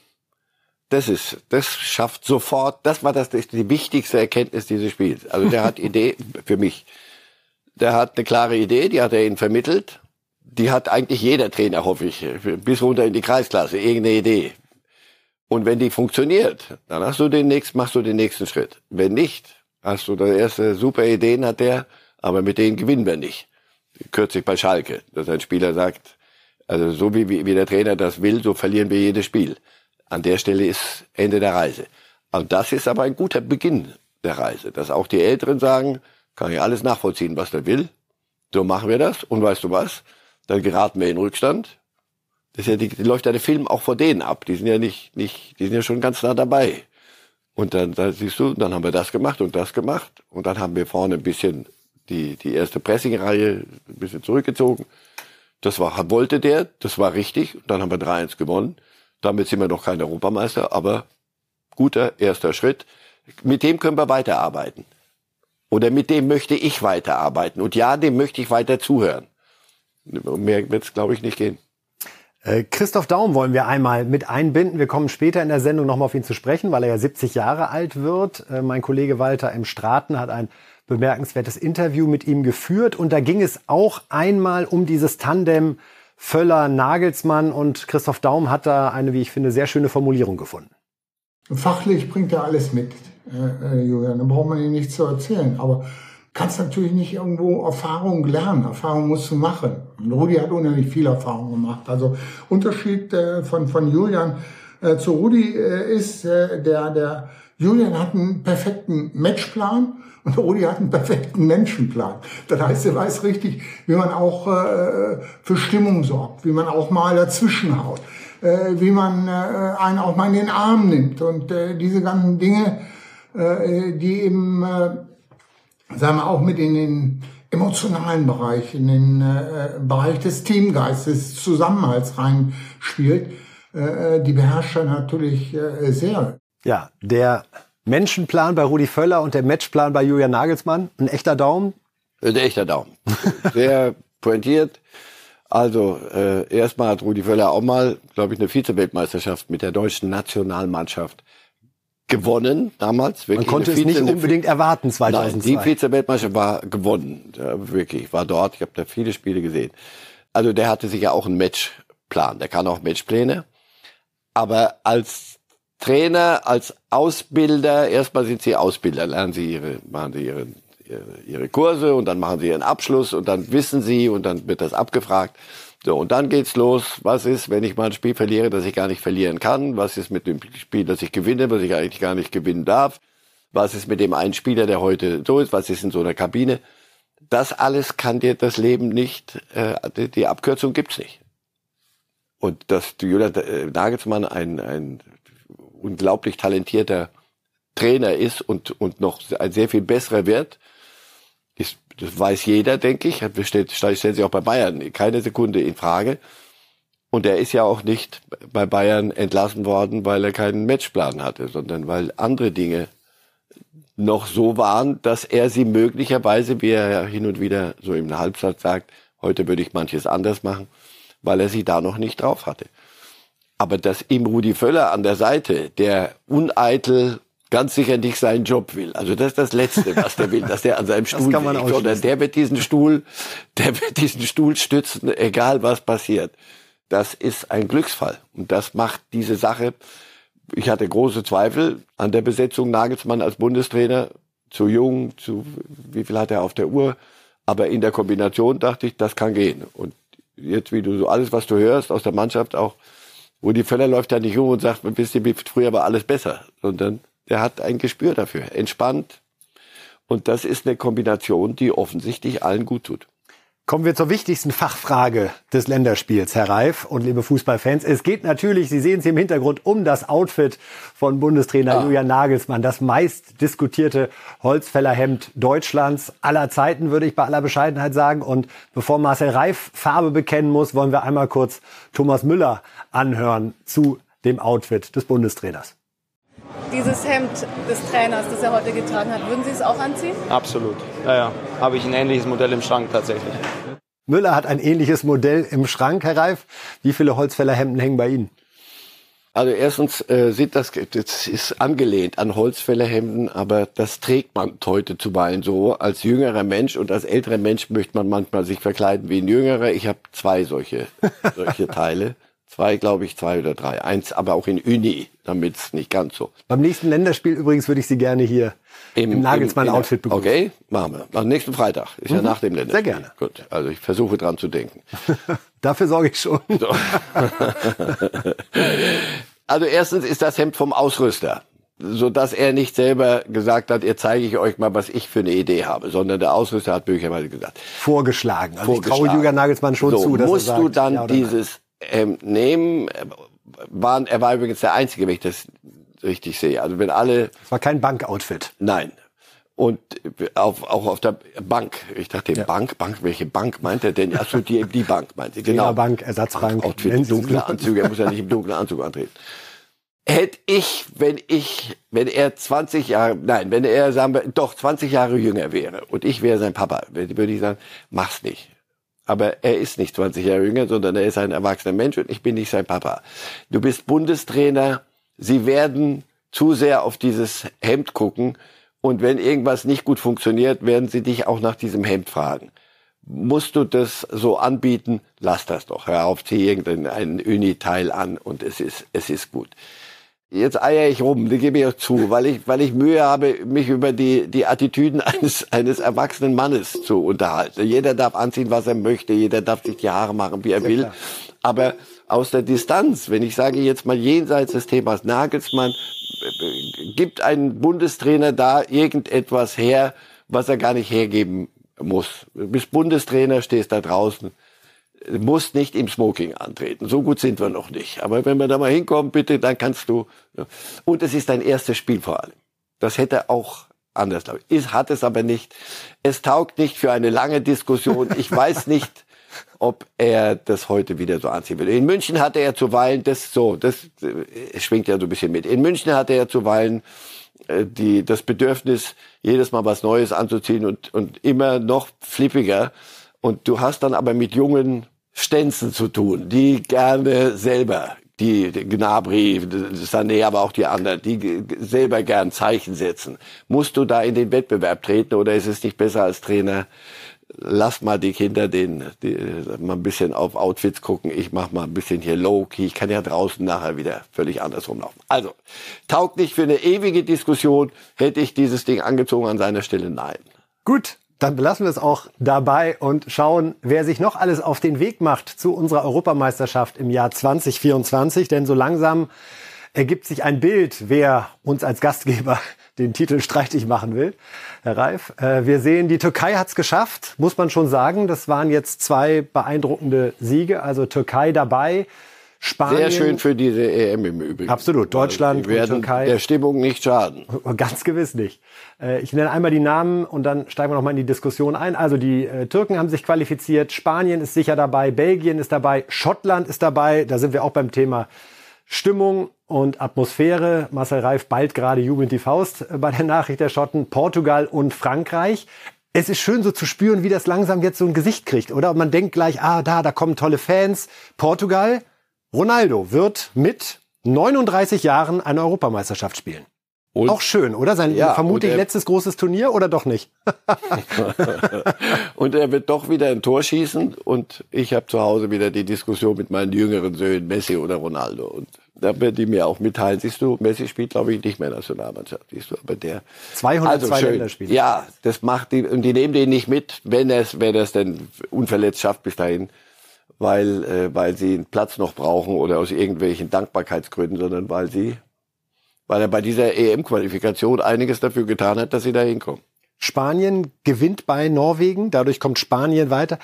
Das ist, das schafft sofort, das war das, das die wichtigste Erkenntnis dieses Spiels. Also der hat [LAUGHS] Idee, für mich, der hat eine klare Idee, die hat er ihnen vermittelt. Die hat eigentlich jeder Trainer, hoffe ich, bis runter in die Kreisklasse, irgendeine Idee. Und wenn die funktioniert, dann hast du den nächsten, machst du den nächsten Schritt. Wenn nicht, hast du da erste super Ideen hat der, aber mit denen gewinnen wir nicht. Kürzlich bei Schalke, dass ein Spieler sagt, also so wie, wie der Trainer das will, so verlieren wir jedes Spiel. An der Stelle ist Ende der Reise. Und das ist aber ein guter Beginn der Reise, dass auch die Älteren sagen, kann ich alles nachvollziehen, was der will. So machen wir das. Und weißt du was? Dann geraten wir in Rückstand. Das ist ja die, die läuft ja der Film auch vor denen ab. Die sind ja nicht, nicht, die sind ja schon ganz nah dabei. Und dann, dann siehst du, dann haben wir das gemacht und das gemacht. Und dann haben wir vorne ein bisschen die, die erste Pressing-Reihe ein bisschen zurückgezogen. Das war, wollte der, das war richtig. Und dann haben wir 3-1 gewonnen. Damit sind wir noch kein Europameister, aber guter erster Schritt. Mit dem können wir weiterarbeiten. Oder mit dem möchte ich weiterarbeiten. Und ja, dem möchte ich weiter zuhören. Mehr wird es, glaube ich, nicht gehen. Äh, Christoph Daum wollen wir einmal mit einbinden. Wir kommen später in der Sendung nochmal auf ihn zu sprechen, weil er ja 70 Jahre alt wird. Äh, mein Kollege Walter M. Straten hat ein bemerkenswertes Interview mit ihm geführt. Und da ging es auch einmal um dieses Tandem Völler, Nagelsmann und Christoph Daum hat da eine, wie ich finde, sehr schöne Formulierung gefunden. Fachlich bringt er alles mit, äh, äh Julian. Da braucht man ihm nichts zu erzählen. Aber kannst natürlich nicht irgendwo Erfahrung lernen. Erfahrung musst du machen. Und Rudi hat unheimlich viel Erfahrung gemacht. Also Unterschied äh, von, von Julian äh, zu Rudi äh, ist, äh, der, der Julian hat einen perfekten Matchplan und Rudi hat einen perfekten Menschenplan. Das heißt, er weiß richtig, wie man auch äh, für Stimmung sorgt, wie man auch mal dazwischen haut, äh, wie man äh, einen auch mal in den Arm nimmt und äh, diese ganzen Dinge, äh, die eben, äh, sagen wir auch mit in den emotionalen Bereich, in den äh, Bereich des Teamgeistes, Zusammenhalts reinspielt, äh, die beherrscht er natürlich äh, sehr. Ja, der Menschenplan bei Rudi Völler und der Matchplan bei Julian Nagelsmann. Ein echter Daumen? Ein echter Daumen. [LAUGHS] Sehr pointiert. Also äh, erstmal hat Rudi Völler auch mal, glaube ich, eine Vize-Weltmeisterschaft mit der deutschen Nationalmannschaft gewonnen damals. Wirklich Man konnte es nicht unbedingt erwarten 2002. Nein, die Vize-Weltmeisterschaft war gewonnen. Ja, wirklich, ich war dort, ich habe da viele Spiele gesehen. Also der hatte sich ja auch einen Matchplan. Der kann auch Matchpläne. Aber als Trainer, als Ausbilder, erstmal sind sie Ausbilder, lernen sie ihre, machen sie ihre, ihre, ihre Kurse und dann machen sie ihren Abschluss und dann wissen sie und dann wird das abgefragt. So, und dann geht's los. Was ist, wenn ich mal ein Spiel verliere, das ich gar nicht verlieren kann? Was ist mit dem Spiel, das ich gewinne, was ich eigentlich gar nicht gewinnen darf? Was ist mit dem einen Spieler, der heute so ist? Was ist in so einer Kabine? Das alles kann dir das Leben nicht, äh, die, Abkürzung gibt's nicht. Und dass Julian äh, Nagelsmann ein, ein unglaublich talentierter Trainer ist und, und noch ein sehr viel besserer wird. Das, das weiß jeder, denke ich. Stellt, stellt sich auch bei Bayern keine Sekunde in Frage. Und er ist ja auch nicht bei Bayern entlassen worden, weil er keinen Matchplan hatte, sondern weil andere Dinge noch so waren, dass er sie möglicherweise, wie er hin und wieder so im Halbsatz sagt, heute würde ich manches anders machen, weil er sie da noch nicht drauf hatte. Aber dass ihm Rudi Völler an der Seite, der uneitel ganz sicher nicht seinen Job will. Also das ist das Letzte, was der will, dass der an seinem Stuhl kann liegt, sondern der wird diesen Stuhl, der wird diesen Stuhl stützen, egal was passiert. Das ist ein Glücksfall und das macht diese Sache. Ich hatte große Zweifel an der Besetzung Nagelsmann als Bundestrainer. Zu jung, zu wie viel hat er auf der Uhr? Aber in der Kombination dachte ich, das kann gehen. Und jetzt, wie du so alles, was du hörst aus der Mannschaft auch Rudi Völler läuft ja nicht rum und sagt, wisst ihr, früher war alles besser, sondern der hat ein Gespür dafür, entspannt. Und das ist eine Kombination, die offensichtlich allen gut tut. Kommen wir zur wichtigsten Fachfrage des Länderspiels, Herr Reif und liebe Fußballfans. Es geht natürlich, Sie sehen es im Hintergrund, um das Outfit von Bundestrainer ah. Julian Nagelsmann. Das meist diskutierte Holzfällerhemd Deutschlands aller Zeiten, würde ich bei aller Bescheidenheit sagen. Und bevor Marcel Reif Farbe bekennen muss, wollen wir einmal kurz Thomas Müller anhören zu dem Outfit des Bundestrainers. Dieses Hemd des Trainers, das er heute getragen hat, würden Sie es auch anziehen? Absolut. Ja, ja. Habe ich ein ähnliches Modell im Schrank tatsächlich. Müller hat ein ähnliches Modell im Schrank, Herr Reif. Wie viele Holzfällerhemden hängen bei Ihnen? Also erstens äh, sieht das, das ist angelehnt an Holzfällerhemden, aber das trägt man heute zuweilen so. Als jüngerer Mensch und als älterer Mensch möchte man manchmal sich verkleiden wie ein jüngerer. Ich habe zwei solche, solche [LAUGHS] Teile. Zwei, glaube ich, zwei oder drei. Eins aber auch in Uni, damit es nicht ganz so. Beim nächsten Länderspiel übrigens würde ich Sie gerne hier im, im Nagelsmann-Outfit begrüßen. Okay, machen wir. Am nächsten Freitag. Ist mhm. ja nach dem Länderspiel. Sehr gerne. Gut, also ich versuche dran zu denken. [LAUGHS] Dafür sorge ich schon. So. [LAUGHS] also erstens ist das Hemd vom Ausrüster so dass er nicht selber gesagt hat, ihr zeige ich euch mal, was ich für eine Idee habe, sondern der Ausrüster hat möglicherweise gesagt. Vorgeschlagen. Also Vorgeschlagen. ich traue Julian Nagelsmann schon so, zu, dass musst er sagt, du dann ja dieses ähm, nehmen. Waren, er war übrigens der Einzige, wenn ich das richtig sehe. Also wenn alle. Es war kein Bankoutfit. Nein. Und auf, auch auf der Bank. Ich dachte, ja. Bank, Bank, welche Bank meint er denn? Achso, die, die Bank meint er. Genau. Bank, Ersatzbank. Outfit, dunkle Anzüge. Er muss ja nicht im dunklen Anzug antreten. Hätte ich, wenn ich, wenn er 20 Jahre, nein, wenn er, sagen wir, doch 20 Jahre jünger wäre und ich wäre sein Papa, würde ich sagen, mach's nicht. Aber er ist nicht 20 Jahre jünger, sondern er ist ein erwachsener Mensch und ich bin nicht sein Papa. Du bist Bundestrainer. Sie werden zu sehr auf dieses Hemd gucken Und wenn irgendwas nicht gut funktioniert, werden sie dich auch nach diesem Hemd fragen. Musst du das so anbieten? Lass das doch. Hör auf, zieh irgendein Uni-Teil an und es ist, es ist gut. Jetzt eier ich rum, das gebe ich auch zu, weil ich, weil ich Mühe habe, mich über die, die Attitüden eines, eines erwachsenen Mannes zu unterhalten. Jeder darf anziehen, was er möchte, jeder darf sich die Haare machen, wie er Sehr will. Klar. Aber aus der Distanz, wenn ich sage jetzt mal jenseits des Themas Nagelsmann, gibt ein Bundestrainer da irgendetwas her, was er gar nicht hergeben muss. Du bist Bundestrainer, stehst da draußen, musst nicht im Smoking antreten. So gut sind wir noch nicht. Aber wenn wir da mal hinkommen, bitte, dann kannst du. Und es ist dein erstes Spiel vor allem. Das hätte auch anders, glaube ich. Ist, hat es aber nicht. Es taugt nicht für eine lange Diskussion. Ich weiß [LAUGHS] nicht, ob er das heute wieder so anziehen will. In München hatte er zuweilen das so, das äh, schwingt ja so ein bisschen mit. In München hatte er zuweilen äh, die, das Bedürfnis, jedes Mal was Neues anzuziehen und, und immer noch flippiger. Und du hast dann aber mit jungen Stänzen zu tun, die gerne selber, die, die Gnabry, Sané, aber auch die anderen, die selber gern Zeichen setzen. Musst du da in den Wettbewerb treten oder ist es nicht besser als Trainer, lass mal die Kinder den, die, mal ein bisschen auf Outfits gucken. Ich mach mal ein bisschen hier low-key. Ich kann ja draußen nachher wieder völlig anders rumlaufen. Also, taugt nicht für eine ewige Diskussion. Hätte ich dieses Ding angezogen an seiner Stelle? Nein. Gut. Dann belassen wir es auch dabei und schauen, wer sich noch alles auf den Weg macht zu unserer Europameisterschaft im Jahr 2024. Denn so langsam ergibt sich ein Bild, wer uns als Gastgeber [LAUGHS] den Titel streitig machen will, Herr Reif. Äh, wir sehen, die Türkei hat es geschafft, muss man schon sagen. Das waren jetzt zwei beeindruckende Siege. Also Türkei dabei. Spanien. Sehr schön für diese EM im Übrigen. Absolut. Deutschland und Türkei. Der Stimmung nicht schaden. [LAUGHS] Ganz gewiss nicht. Äh, ich nenne einmal die Namen und dann steigen wir noch mal in die Diskussion ein. Also die äh, Türken haben sich qualifiziert. Spanien ist sicher dabei. Belgien ist dabei. Schottland ist dabei. Da sind wir auch beim Thema Stimmung und Atmosphäre. Marcel Reif bald gerade jubelnd die Faust bei der Nachricht der Schotten. Portugal und Frankreich. Es ist schön so zu spüren, wie das langsam jetzt so ein Gesicht kriegt, oder? Und man denkt gleich, ah, da, da kommen tolle Fans. Portugal, Ronaldo wird mit 39 Jahren eine Europameisterschaft spielen. Und? Auch schön, oder? Sein ja, vermutlich er, letztes großes Turnier oder doch nicht? [LAUGHS] und er wird doch wieder ein Tor schießen und ich habe zu Hause wieder die Diskussion mit meinen jüngeren Söhnen, Messi oder Ronaldo. Und da werden die mir auch mitteilen. Siehst du, Messi spielt, glaube ich, nicht mehr Nationalmannschaft. Siehst du, aber der 202 also Länderspiele. Ja, das macht die und die nehmen den nicht mit, wenn er es, wenn er es denn unverletzt schafft bis dahin, weil äh, weil sie einen Platz noch brauchen oder aus irgendwelchen Dankbarkeitsgründen, sondern weil sie weil er bei dieser EM-Qualifikation einiges dafür getan hat, dass sie da hinkommen. Spanien gewinnt bei Norwegen, dadurch kommt Spanien weiter.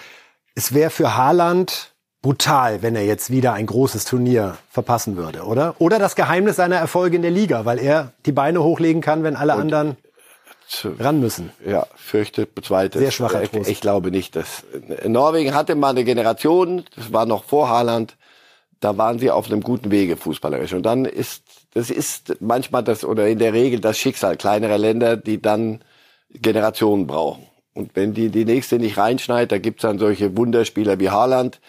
Es wäre für Haaland brutal, wenn er jetzt wieder ein großes Turnier verpassen würde, oder? Oder das Geheimnis seiner Erfolge in der Liga, weil er die Beine hochlegen kann, wenn alle Und anderen ran müssen. Ja, fürchte, bezweite. Sehr schwacher Trost. Ich, ich glaube nicht, dass Norwegen hatte mal eine Generation, das war noch vor Haaland, da waren sie auf einem guten Wege fußballerisch. Und dann ist, das ist manchmal das, oder in der Regel das Schicksal kleinerer Länder, die dann Generationen brauchen. Und wenn die, die nächste nicht reinschneit, da gibt's dann solche Wunderspieler wie Haaland.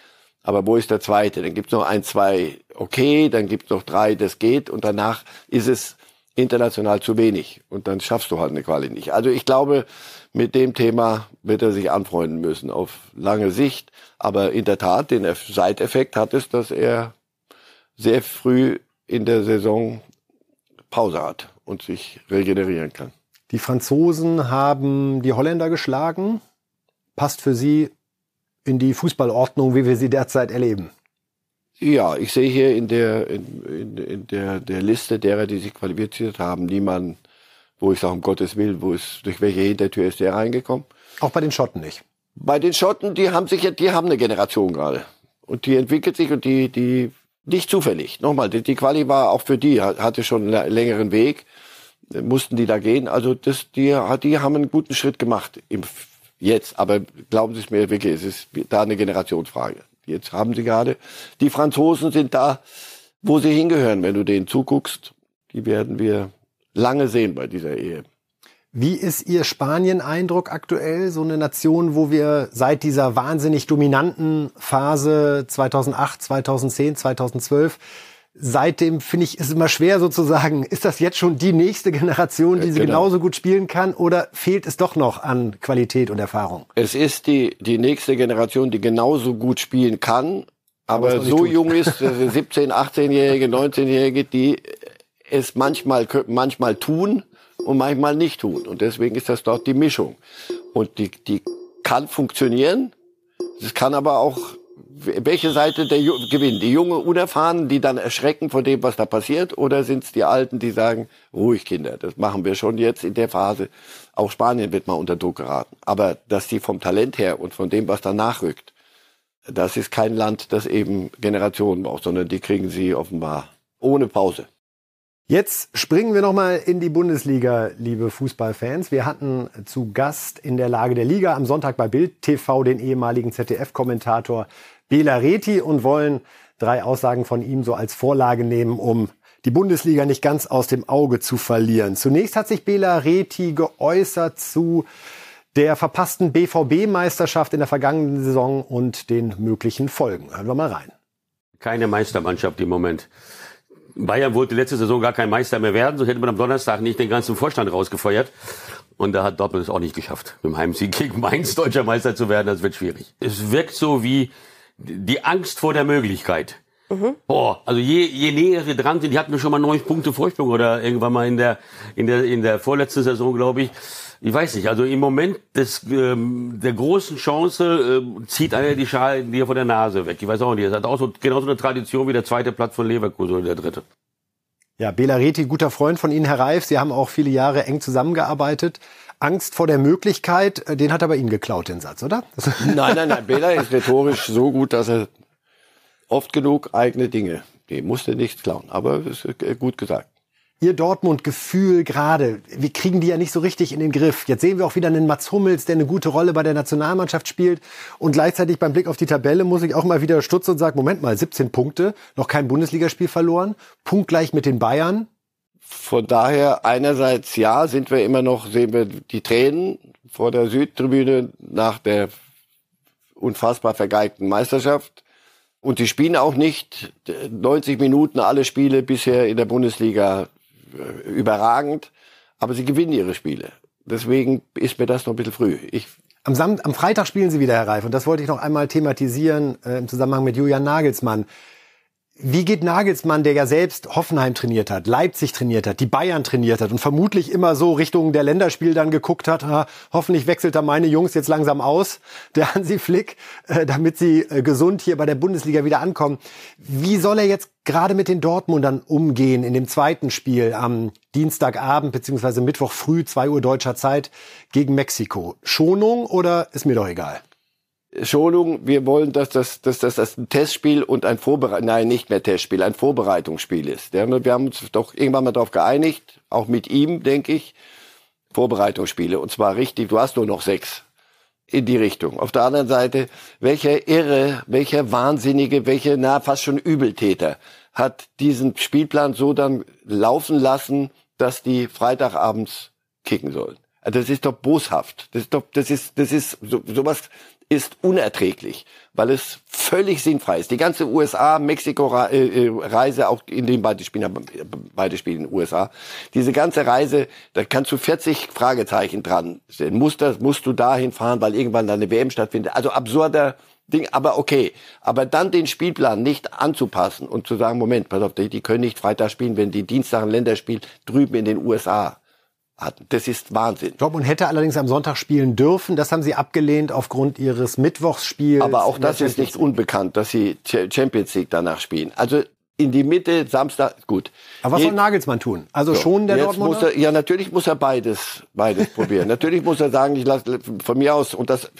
Aber wo ist der zweite? Dann gibt's noch ein, zwei, okay, dann gibt's noch drei, das geht. Und danach ist es international zu wenig. Und dann schaffst du halt eine Quali nicht. Also ich glaube, mit dem Thema wird er sich anfreunden müssen auf lange Sicht. Aber in der Tat, den Seiteffekt hat es, dass er sehr früh in der Saison Pause hat und sich regenerieren kann. Die Franzosen haben die Holländer geschlagen. Passt für Sie in die Fußballordnung, wie wir sie derzeit erleben? Ja, ich sehe hier in der, in, in, in der, der Liste derer, die sich qualifiziert haben, niemanden, wo ich sage, um Gottes Willen, wo ist, durch welche Hintertür ist der reingekommen? Auch bei den Schotten nicht. Bei den Schotten, die haben sich ja, die haben eine Generation gerade. Und die entwickelt sich und die, die, nicht zufällig. Nochmal, die, die Quali war auch für die, hatte schon einen längeren Weg, mussten die da gehen. Also das, die, die haben einen guten Schritt gemacht im, jetzt. Aber glauben Sie es mir wirklich, es ist da eine Generationsfrage. Jetzt haben sie gerade. Die Franzosen sind da, wo sie hingehören, wenn du denen zuguckst. Die werden wir lange sehen bei dieser Ehe. Wie ist Ihr Spanien-Eindruck aktuell? So eine Nation, wo wir seit dieser wahnsinnig dominanten Phase 2008, 2010, 2012 seitdem finde ich, ist immer schwer sozusagen, ist das jetzt schon die nächste Generation, die sie Genau. genauso gut spielen kann oder fehlt es doch noch an Qualität und Erfahrung? Es ist die, die nächste Generation, die genauso gut spielen kann, aber, es nicht so tut. jung ist, äh, 17, 18-Jährige, 19-Jährige, die es manchmal, manchmal tun und manchmal nicht tun. Und deswegen ist das dort die Mischung. Und die, die kann funktionieren. Es kann aber auch, welche Seite der Ju- gewinnt? Die junge Unerfahrenen, die dann erschrecken vor dem, was da passiert? Oder sind es die Alten, die sagen, ruhig Kinder, das machen wir schon jetzt in der Phase. Auch Spanien wird mal unter Druck geraten. Aber dass die vom Talent her und von dem, was danach rückt, das ist kein Land, das eben Generationen braucht, sondern die kriegen sie offenbar ohne Pause. Jetzt springen wir noch mal in die Bundesliga, liebe Fußballfans. Wir hatten zu Gast in der Lage der Liga am Sonntag bei Bild TV den ehemaligen ZDF-Kommentator Bela Reti und wollen drei Aussagen von ihm so als Vorlage nehmen, um die Bundesliga nicht ganz aus dem Auge zu verlieren. Zunächst hat sich Bela Reti geäußert zu der verpassten BVB-Meisterschaft in der vergangenen Saison und den möglichen Folgen. Hören wir mal rein. Keine Meistermannschaft im Moment. Bayern wollte letzte Saison gar kein Meister mehr werden, so hätte man am Donnerstag nicht den ganzen Vorstand rausgefeuert. Und da hat Dortmund es auch nicht geschafft, mit dem Heimsieg gegen Mainz deutscher Meister zu werden. Das wird schwierig. Es wirkt so wie die Angst vor der Möglichkeit. Boah, also je, je näher wir dran sind, die hatten wir schon mal neun Punkte Vorsprung oder irgendwann mal in der in der in der vorletzten Saison, glaube ich. Ich weiß nicht. Also im Moment des ähm, der großen Chance ähm, zieht einer die Schale dir von der Nase weg. Ich weiß auch nicht. Es hat auch so genauso eine Tradition wie der zweite Platz von Leverkusen oder der dritte. Ja, Bela Reti, guter Freund von Ihnen, Herr Reif. Sie haben auch viele Jahre eng zusammengearbeitet. Angst vor der Möglichkeit, äh, den hat aber Ihnen geklaut, den Satz, oder? [LAUGHS] Nein, nein, nein. Bela ist rhetorisch so gut, dass er oft genug eigene Dinge, die musste nichts klauen, aber es ist äh, gut gesagt. Ihr Dortmund-Gefühl gerade, wir kriegen die ja nicht so richtig in den Griff. Jetzt sehen wir auch wieder einen Mats Hummels, der eine gute Rolle bei der Nationalmannschaft spielt. Und gleichzeitig beim Blick auf die Tabelle muss ich auch mal wieder stutzen und sagen, Moment mal, 17 Punkte, noch kein Bundesligaspiel verloren, punktgleich mit den Bayern. Von daher einerseits ja, sind wir immer noch, sehen wir die Tränen vor der Südtribüne nach der unfassbar vergeigten Meisterschaft. Und die spielen auch nicht 90 Minuten alle Spiele bisher in der Bundesliga äh, überragend, aber sie gewinnen ihre Spiele. Deswegen ist mir das noch ein bisschen früh. Ich, Am, Sam am Freitag spielen sie wieder, Herr Reif. Und das wollte ich noch einmal thematisieren äh, im Zusammenhang mit Julian Nagelsmann. Wie geht Nagelsmann, der ja selbst Hoffenheim trainiert hat, Leipzig trainiert hat, die Bayern trainiert hat und vermutlich immer so Richtung der Länderspiel dann geguckt hat, ah, hoffentlich wechselt da meine Jungs jetzt langsam aus, [LAUGHS] der Hansi Flick, äh, damit sie äh, gesund hier bei der Bundesliga wieder ankommen. Wie soll er jetzt gerade mit den Dortmundern umgehen in dem zweiten Spiel am Dienstagabend beziehungsweise Mittwoch früh, 2 Uhr deutscher Zeit gegen Mexiko? Schonung oder ist mir doch egal? Schonung, wir wollen, dass das, dass das, das ein Testspiel und ein Vorbereit nein, nicht mehr Testspiel, ein Vorbereitungsspiel ist. Ja, Wir haben uns doch irgendwann mal darauf geeinigt, auch mit ihm, denke ich, Vorbereitungsspiele. Und zwar richtig, du hast nur noch sechs in die Richtung. Auf der anderen Seite, welcher Irre, welcher Wahnsinnige, welcher, na, fast schon Übeltäter hat diesen Spielplan so dann laufen lassen, dass die Freitagabends kicken sollen. Also Das ist doch boshaft. Das ist doch, das ist, das ist, so, sowas ist unerträglich, weil es völlig sinnfrei ist. Die ganze USA-Mexiko-Reise, auch in den beide Spielen, beide spielen in den USA, diese ganze Reise, da kannst du 40 Fragezeichen dran. stellen. Musst, das, musst du dahin fahren, weil irgendwann dann eine WM stattfindet. Also absurder Ding, aber okay. Aber dann den Spielplan nicht anzupassen und zu sagen, Moment, pass auf, die, die können nicht Freitag spielen, wenn die Dienstag ein Länderspiel drüben in den USA hatten. Das ist Wahnsinn. Dortmund hätte allerdings am Sonntag spielen dürfen. Das haben sie abgelehnt aufgrund ihres Mittwochsspiels. Aber auch das ist nicht unbekannt, dass sie Ch- Champions League danach spielen. Also in die Mitte, Samstag, gut. Aber was Je- soll Nagelsmann tun? Also schon der Jetzt Dortmunder? muss er, ja, natürlich muss er beides, beides probieren. [LAUGHS] Natürlich muss er sagen, ich lasse von mir aus, und das,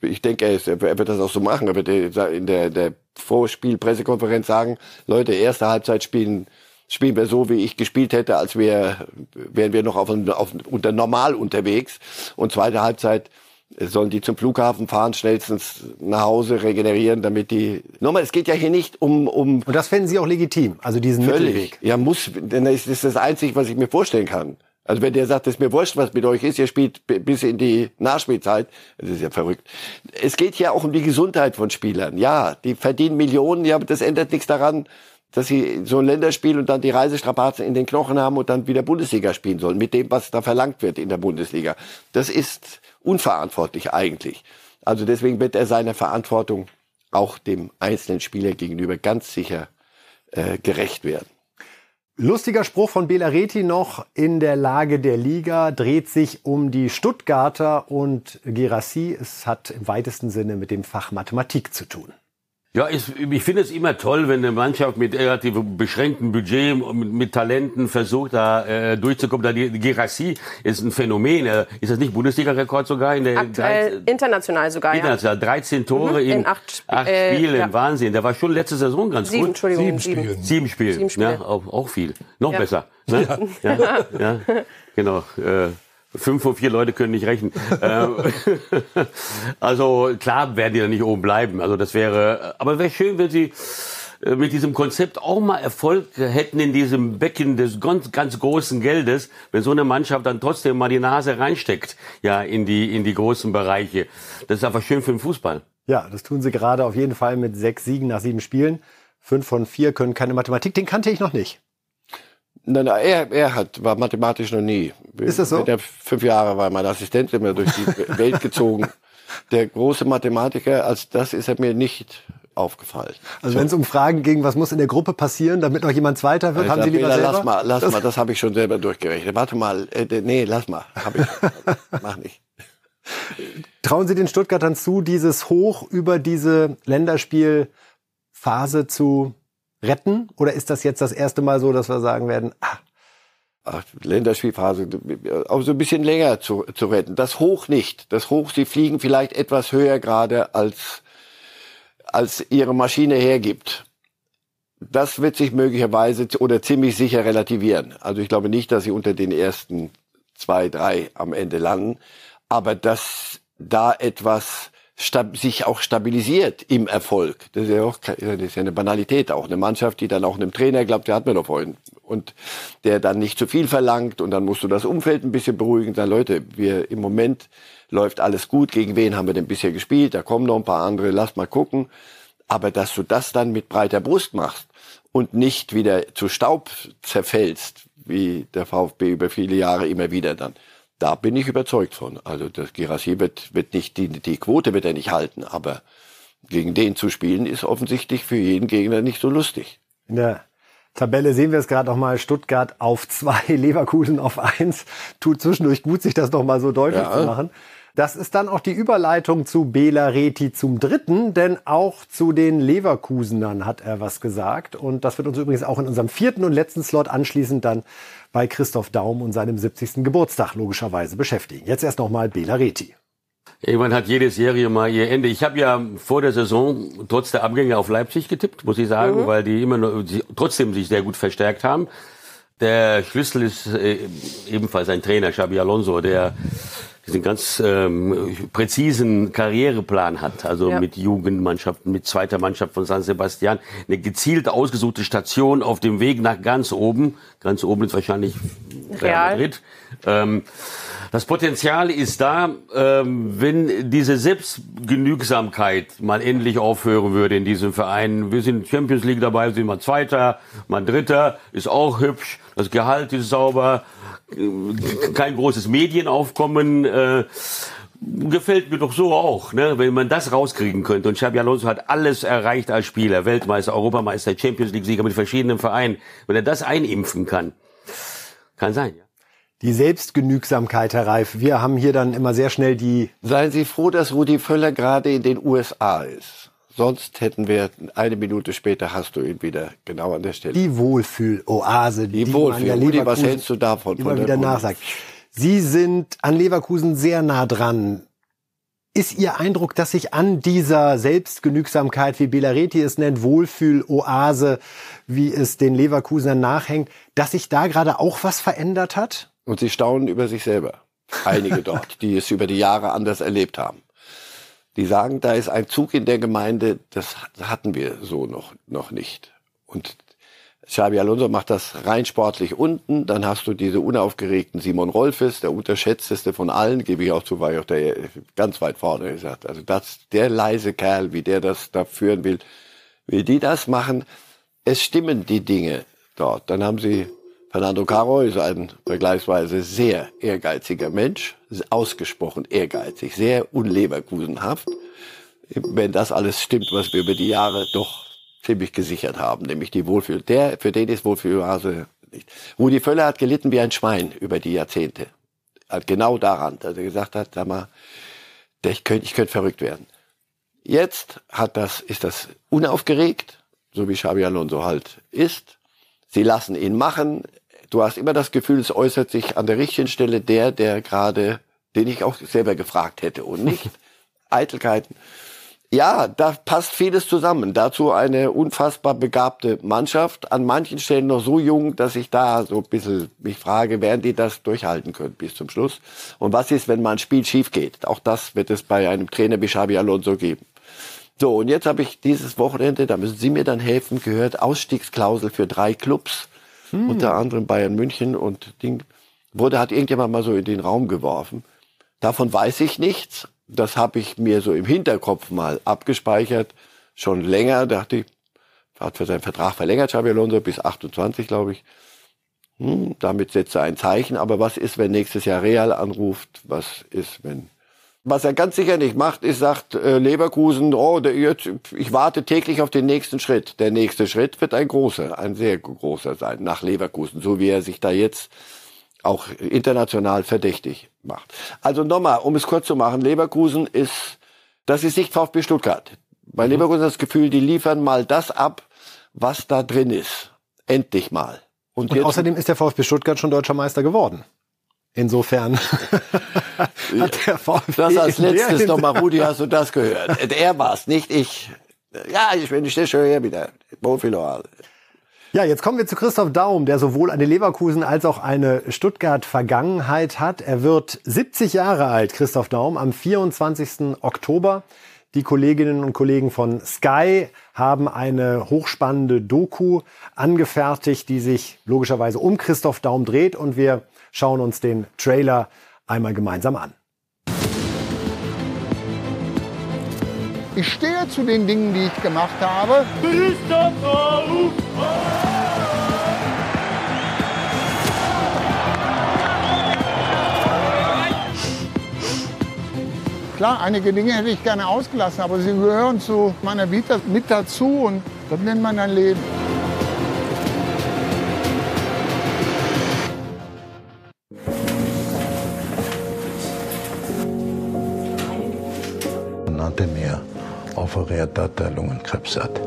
ich denke, er, ist, er wird das auch so machen, er wird in der, der Vorspiel-Pressekonferenz sagen, Leute, erste Halbzeit spielen, spielen wir so, wie ich gespielt hätte, als wir, wären wir noch auf, auf, unter normal unterwegs. Und zweite Halbzeit sollen die zum Flughafen fahren, schnellstens nach Hause regenerieren, damit die, nochmal, es geht ja hier nicht um, um, Und das fänden Sie auch legitim, also diesen Völlig. Mittelweg. Ja, muss, denn das ist das Einzige, was ich mir vorstellen kann. Also wenn der sagt, es ist mir wurscht, was mit euch ist, ihr spielt bis in die Nachspielzeit, das ist ja verrückt. Es geht ja auch um die Gesundheit von Spielern. Ja, die verdienen Millionen, ja, aber das ändert nichts daran, dass sie so ein Länderspiel und dann die Reisestrapazen in den Knochen haben und dann wieder Bundesliga spielen sollen, mit dem, was da verlangt wird in der Bundesliga. Das ist unverantwortlich eigentlich. Also deswegen wird er seiner Verantwortung auch dem einzelnen Spieler gegenüber ganz sicher äh, gerecht werden. Lustiger Spruch von Belareti noch in der Lage der Liga dreht sich um die Stuttgarter und Gerassi. Es hat im weitesten Sinne mit dem Fach Mathematik zu tun. Ja, ich, ich finde es immer toll, wenn eine Mannschaft mit relativ beschränktem Budget, mit, mit Talenten versucht, da äh, durchzukommen. Da die, die Gerassi ist ein Phänomen. Äh, ist das nicht Bundesliga-Rekord sogar? In der Aktuell 13, international sogar, international, ja. 13 Tore mhm, in, in, acht, acht äh, Spielen. Ja. Wahnsinn. Der war schon letzte Saison ganz sieben, gut. Entschuldigung, sieben Spiele. Sieben Spiele. Sieben Spiele. Ja, auch, auch viel. Noch ja. besser. [LAUGHS] Ne? Ja. ja. ja. Genau. Äh, Fünf von vier Leute können nicht rechnen. [LAUGHS] Ähm, [LAUGHS] also klar werden die da nicht oben bleiben. Also das wäre, aber wäre schön, wenn sie äh, mit diesem Konzept auch mal Erfolg hätten in diesem Becken des ganz, ganz großen Geldes, wenn so eine Mannschaft dann trotzdem mal die Nase reinsteckt, ja, in die, in die großen Bereiche. Das ist einfach schön für den Fußball. Ja, das tun sie gerade auf jeden Fall mit sechs Siegen nach sieben Spielen. Fünf von vier können keine Mathematik. Den kannte ich noch nicht. Nein, nein, er, er hat, war mathematisch noch nie. Ist das so? Der fünf Jahre war mein Assistent immer durch die [LAUGHS] Welt gezogen. Der große Mathematiker, als das ist er mir nicht aufgefallen. Also so. wenn es um Fragen ging, was muss in der Gruppe passieren, damit noch jemand Zweiter wird, haben Sie lieber selber? Lass mal, lass das mal, das habe ich schon selber durchgerechnet. Warte mal, äh, nee, lass mal, hab ich, mach nicht. [LAUGHS] Trauen Sie den Stuttgartern zu, dieses Hoch über diese Länderspielphase zu retten? Oder ist das jetzt das erste Mal so, dass wir sagen werden, ah, Ach, Länderspielphase, auch so ein bisschen länger zu, zu retten. Das Hoch nicht. Das Hoch, sie fliegen vielleicht etwas höher gerade als, als ihre Maschine hergibt. Das wird sich möglicherweise oder ziemlich sicher relativieren. Also ich glaube nicht, dass sie unter den ersten zwei, drei am Ende landen. Aber dass da etwas sich auch stabilisiert im Erfolg. Das ist ja auch das ist ja eine Banalität auch. Eine Mannschaft, die dann auch einem Trainer glaubt, der hat mir doch vorhin. Und der dann nicht zu viel verlangt und dann musst du das Umfeld ein bisschen beruhigen. Sagen, Leute, wir im Moment läuft alles gut. Gegen wen haben wir denn bisher gespielt? Da kommen noch ein paar andere. Lass mal gucken. Aber dass du das dann mit breiter Brust machst und nicht wieder zu Staub zerfällst, wie der VfB über viele Jahre immer wieder dann da bin ich überzeugt von. Also das Girassi wird, wird nicht, die, die Quote wird er nicht halten, aber gegen den zu spielen ist offensichtlich für jeden Gegner nicht so lustig. In der Tabelle sehen wir es gerade noch mal. Stuttgart auf zwei, [LAUGHS] Leverkusen auf eins. Tut zwischendurch gut, sich das noch mal so deutlich ja. zu machen. Das ist dann auch die Überleitung zu Bela Reti zum dritten, denn auch zu den Leverkusenern hat er was gesagt. Und das wird uns übrigens auch in unserem vierten und letzten Slot anschließend dann bei Christoph Daum und seinem 70. Geburtstag logischerweise beschäftigen. Jetzt erst nochmal Bela Reti. Irgendwann hat jede Serie mal ihr Ende. Ich habe ja vor der Saison trotz der Abgänge auf Leipzig getippt, muss ich sagen, mhm. weil die immer noch, die trotzdem sich sehr gut verstärkt haben. Der Schlüssel ist äh, ebenfalls ein Trainer, Xabi Alonso, der diesen ganz ähm, präzisen Karriereplan hat, also ja. mit Jugendmannschaften, mit zweiter Mannschaft von San Sebastian, eine gezielt ausgesuchte Station auf dem Weg nach ganz oben. Ganz oben ist wahrscheinlich Real Madrid. Ähm, das Potenzial ist da, ähm, wenn diese Selbstgenügsamkeit mal endlich aufhören würde in diesem Verein. Wir sind Champions League dabei, sind mal Zweiter, mal Dritter, ist auch hübsch, das Gehalt ist sauber, kein großes Medienaufkommen. Äh, gefällt mir doch so auch, ne? wenn man das rauskriegen könnte. Und Xabi Alonso hat alles erreicht als Spieler, Weltmeister, Europameister, Champions League-Sieger mit verschiedenen Vereinen. Wenn er das einimpfen kann, kann sein, ja. Die Selbstgenügsamkeit, Herr Reif. Wir haben hier dann immer sehr schnell die... Seien Sie froh, dass Rudi Völler gerade in den USA ist. Sonst hätten wir eine Minute später hast du ihn wieder genau an der Stelle. Die Wohlfühloase. Die, die Wohlfühl. Rudi, was hältst du davon? Immer wieder nachsagt. Sie sind an Leverkusen sehr nah dran. Ist Ihr Eindruck, dass sich an dieser Selbstgenügsamkeit, wie Belareti es nennt, Wohlfühloase, wie es den Leverkusenern nachhängt, dass sich da gerade auch was verändert hat? Und sie staunen über sich selber. Einige [LAUGHS] dort, die es über die Jahre anders erlebt haben die sagen, da ist ein Zug in der Gemeinde, das hatten wir so noch, noch nicht. Und Xabi Alonso macht das rein sportlich unten, dann hast du diese unaufgeregten Simon Rolfes, der unterschätzteste von allen, gebe ich auch zu, war ich auch der ganz weit vorne gesagt. Also das, der leise Kerl, wie der das da führen will, wie die das machen, es stimmen die Dinge dort. Dann haben sie Fernando Caro ist ein vergleichsweise sehr ehrgeiziger Mensch, ausgesprochen ehrgeizig, sehr unleverkusenhaft. Wenn das alles stimmt, was wir über die Jahre doch ziemlich gesichert haben, nämlich die Wohlfühl. Der, für den ist Wohlfühlhase nicht. Rudi Völler hat gelitten wie ein Schwein über die Jahrzehnte. Genau daran, dass er gesagt hat, sag mal, ich könnte, ich könnte verrückt werden. Jetzt hat das, ist das unaufgeregt, so wie Xabi Alonso halt ist. Sie lassen ihn machen du hast immer das Gefühl, es äußert sich an der richtigen Stelle der, der gerade, den ich auch selber gefragt hätte und nicht [LAUGHS] Eitelkeiten. Ja, da passt vieles zusammen. Dazu eine unfassbar begabte Mannschaft, an manchen Stellen noch so jung, dass ich da so ein bisschen mich frage, werden die das durchhalten können bis zum Schluss? Und was ist, wenn mal ein Spiel schief geht? Auch das wird es bei einem Trainer wie Xabi Alonso geben. So, und jetzt habe ich dieses Wochenende, da müssen Sie mir dann helfen, gehört, Ausstiegsklausel für drei Clubs hm. unter anderem Bayern München und Ding, wurde, hat irgendjemand mal so in den Raum geworfen. Davon weiß ich nichts. Das habe ich mir so im Hinterkopf mal abgespeichert. Schon länger, dachte ich, hat für seinen Vertrag verlängert, Xabi Alonso, bis 28, glaube ich. Hm, damit setzt er ein Zeichen. Aber was ist, wenn nächstes Jahr Real anruft? Was ist, wenn was er ganz sicher nicht macht, ist, sagt äh, Leverkusen, oh, der, jetzt, ich warte täglich auf den nächsten Schritt. Der nächste Schritt wird ein großer, ein sehr großer sein, nach Leverkusen, so wie er sich da jetzt auch international verdächtig macht. Also nochmal, um es kurz zu machen, Leverkusen ist, das ist nicht VfB Stuttgart. Bei mhm. Leverkusen das Gefühl, die liefern mal das ab, was da drin ist. Endlich mal. Und, Und außerdem ist der VfB Stuttgart schon deutscher Meister geworden. Insofern hat der VfB Das als letztes nochmal, Rudi, hast du das gehört? Er war's, nicht ich. Ja, ich bin, ich stehe schon hier wieder. Wohlfühloral. Ja, jetzt kommen wir zu Christoph Daum, der sowohl eine Leverkusen als auch eine Stuttgart-Vergangenheit hat. Er wird 70 Jahre alt, Christoph Daum, am 24. Oktober. Die Kolleginnen und Kollegen von Sky haben eine hochspannende Doku angefertigt, die sich logischerweise um Christoph Daum dreht und wir schauen uns den Trailer einmal gemeinsam an. Ich stehe zu den Dingen, die ich gemacht habe. Klar, einige Dinge hätte ich gerne ausgelassen, aber sie gehören zu meiner Vita mit dazu und das nennt man ein Leben. Er Lungenkrebs hat.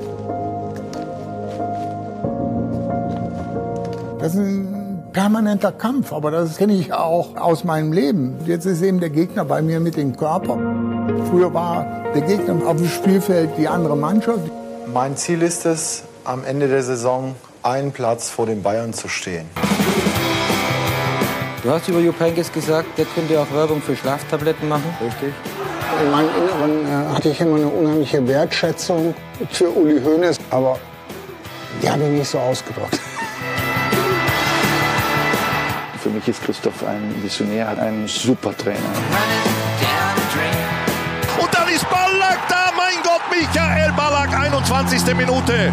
Das ist ein permanenter Kampf, aber das kenne ich auch aus meinem Leben. Jetzt ist eben der Gegner bei mir mit dem Körper. Früher war der Gegner auf dem Spielfeld die andere Mannschaft. Mein Ziel ist es, am Ende der Saison einen Platz vor den Bayern zu stehen. Du hast über Jupp Heynckes gesagt, der könnte auch Werbung für Schlaftabletten machen. Richtig. In meinem Inneren äh, hatte ich immer eine unheimliche Wertschätzung für Uli Hoeneß, aber die habe ich nicht so ausgedrückt. Für mich ist Christoph ein Visionär, ein super Trainer. Und dann ist Ballack da, mein Gott, Michael Ballack, 21. Minute.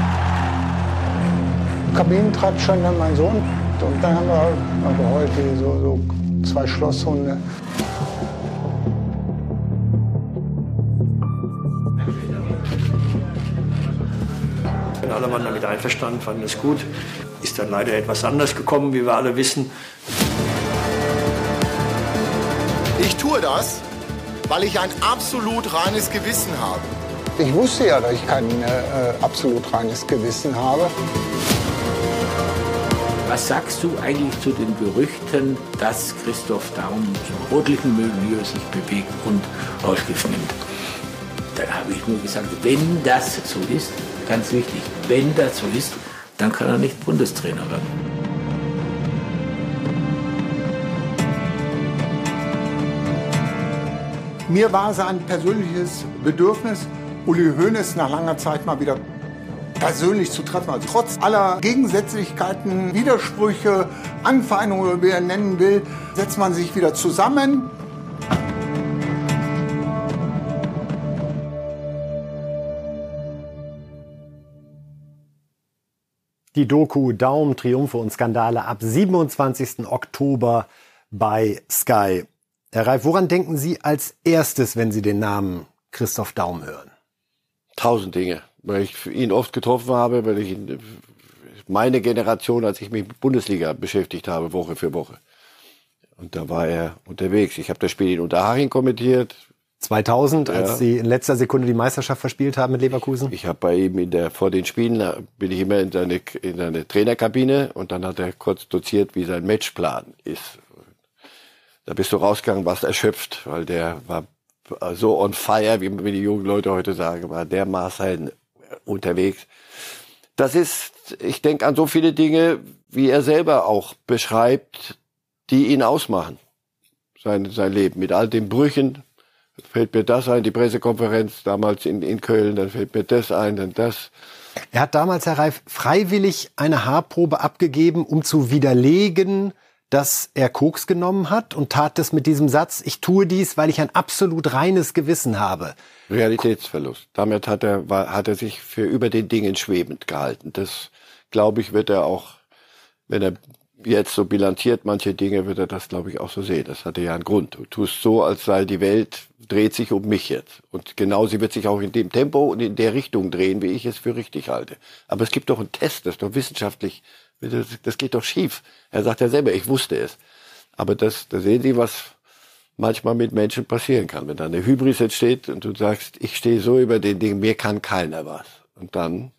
Kabinentratsch schon dann mein Sohn. Und dann haben wir geheult wie so, so zwei Schlosshunde. Alle waren damit einverstanden, fanden es gut. Ist dann leider etwas anders gekommen, wie wir alle wissen. Ich tue das, weil ich ein absolut reines Gewissen habe. Ich wusste ja, dass ich kein äh, absolut reines Gewissen habe. Was sagst du eigentlich zu den Gerüchten, dass Christoph Daum zum rotlichen Milieu sich bewegt und Rauschgift nimmt? Dann habe ich nur gesagt, wenn das so ist, ganz wichtig, wenn das so ist, dann kann er nicht Bundestrainer werden. Mir war es ein persönliches Bedürfnis, Uli Hoeneß nach langer Zeit mal wieder persönlich zu treffen. Also trotz aller Gegensätzlichkeiten, Widersprüche, Anfeindungen, wie er nennen will, setzt man sich wieder zusammen Die Doku Daum, Triumphe und Skandale ab 27. Oktober bei Sky. Herr Reif, woran denken Sie als erstes, wenn Sie den Namen Christoph Daum hören? Tausend Dinge, weil ich ihn oft getroffen habe, weil ich ihn, meine Generation, als ich mich mit Bundesliga beschäftigt habe, Woche für Woche. Und da war er unterwegs. Ich habe das Spiel in Unterhaching kommentiert. 2000, Ja. als Sie in letzter Sekunde die Meisterschaft verspielt haben mit Leverkusen? Ich habe bei ihm in der, vor den Spielen, bin ich immer in seine, in seine Trainerkabine und dann hat er kurz doziert, wie sein Matchplan ist. Da bist du rausgegangen, warst erschöpft, weil der war so on fire, wie wie die jungen Leute heute sagen, war dermaßen unterwegs. Das ist, ich denke an so viele Dinge, wie er selber auch beschreibt, die ihn ausmachen. Sein, sein Leben mit all den Brüchen, fällt mir das ein, die Pressekonferenz damals in, in Köln, dann fällt mir das ein, dann das. Er hat damals, Herr Reif, freiwillig eine Haarprobe abgegeben, um zu widerlegen, dass er Koks genommen hat und tat das mit diesem Satz, ich tue dies, weil ich ein absolut reines Gewissen habe. Realitätsverlust. Damit hat er, war, hat er sich für über den Dingen schwebend gehalten. Das, glaube ich, wird er auch, wenn er jetzt so bilanziert manche Dinge, wird er das, glaube ich, auch so sehen. Das hatte ja einen Grund. Du tust so, als sei die Welt, dreht sich um mich jetzt. Und genau sie wird sich auch in dem Tempo und in der Richtung drehen, wie ich es für richtig halte. Aber es gibt doch einen Test, das ist doch wissenschaftlich, das, geht doch schief. Er sagt ja selber, ich wusste es. Aber das, da sehen Sie, was manchmal mit Menschen passieren kann. Wenn da eine Hybris entsteht und du sagst, ich stehe so über den Dingen, mir kann keiner was. Und dann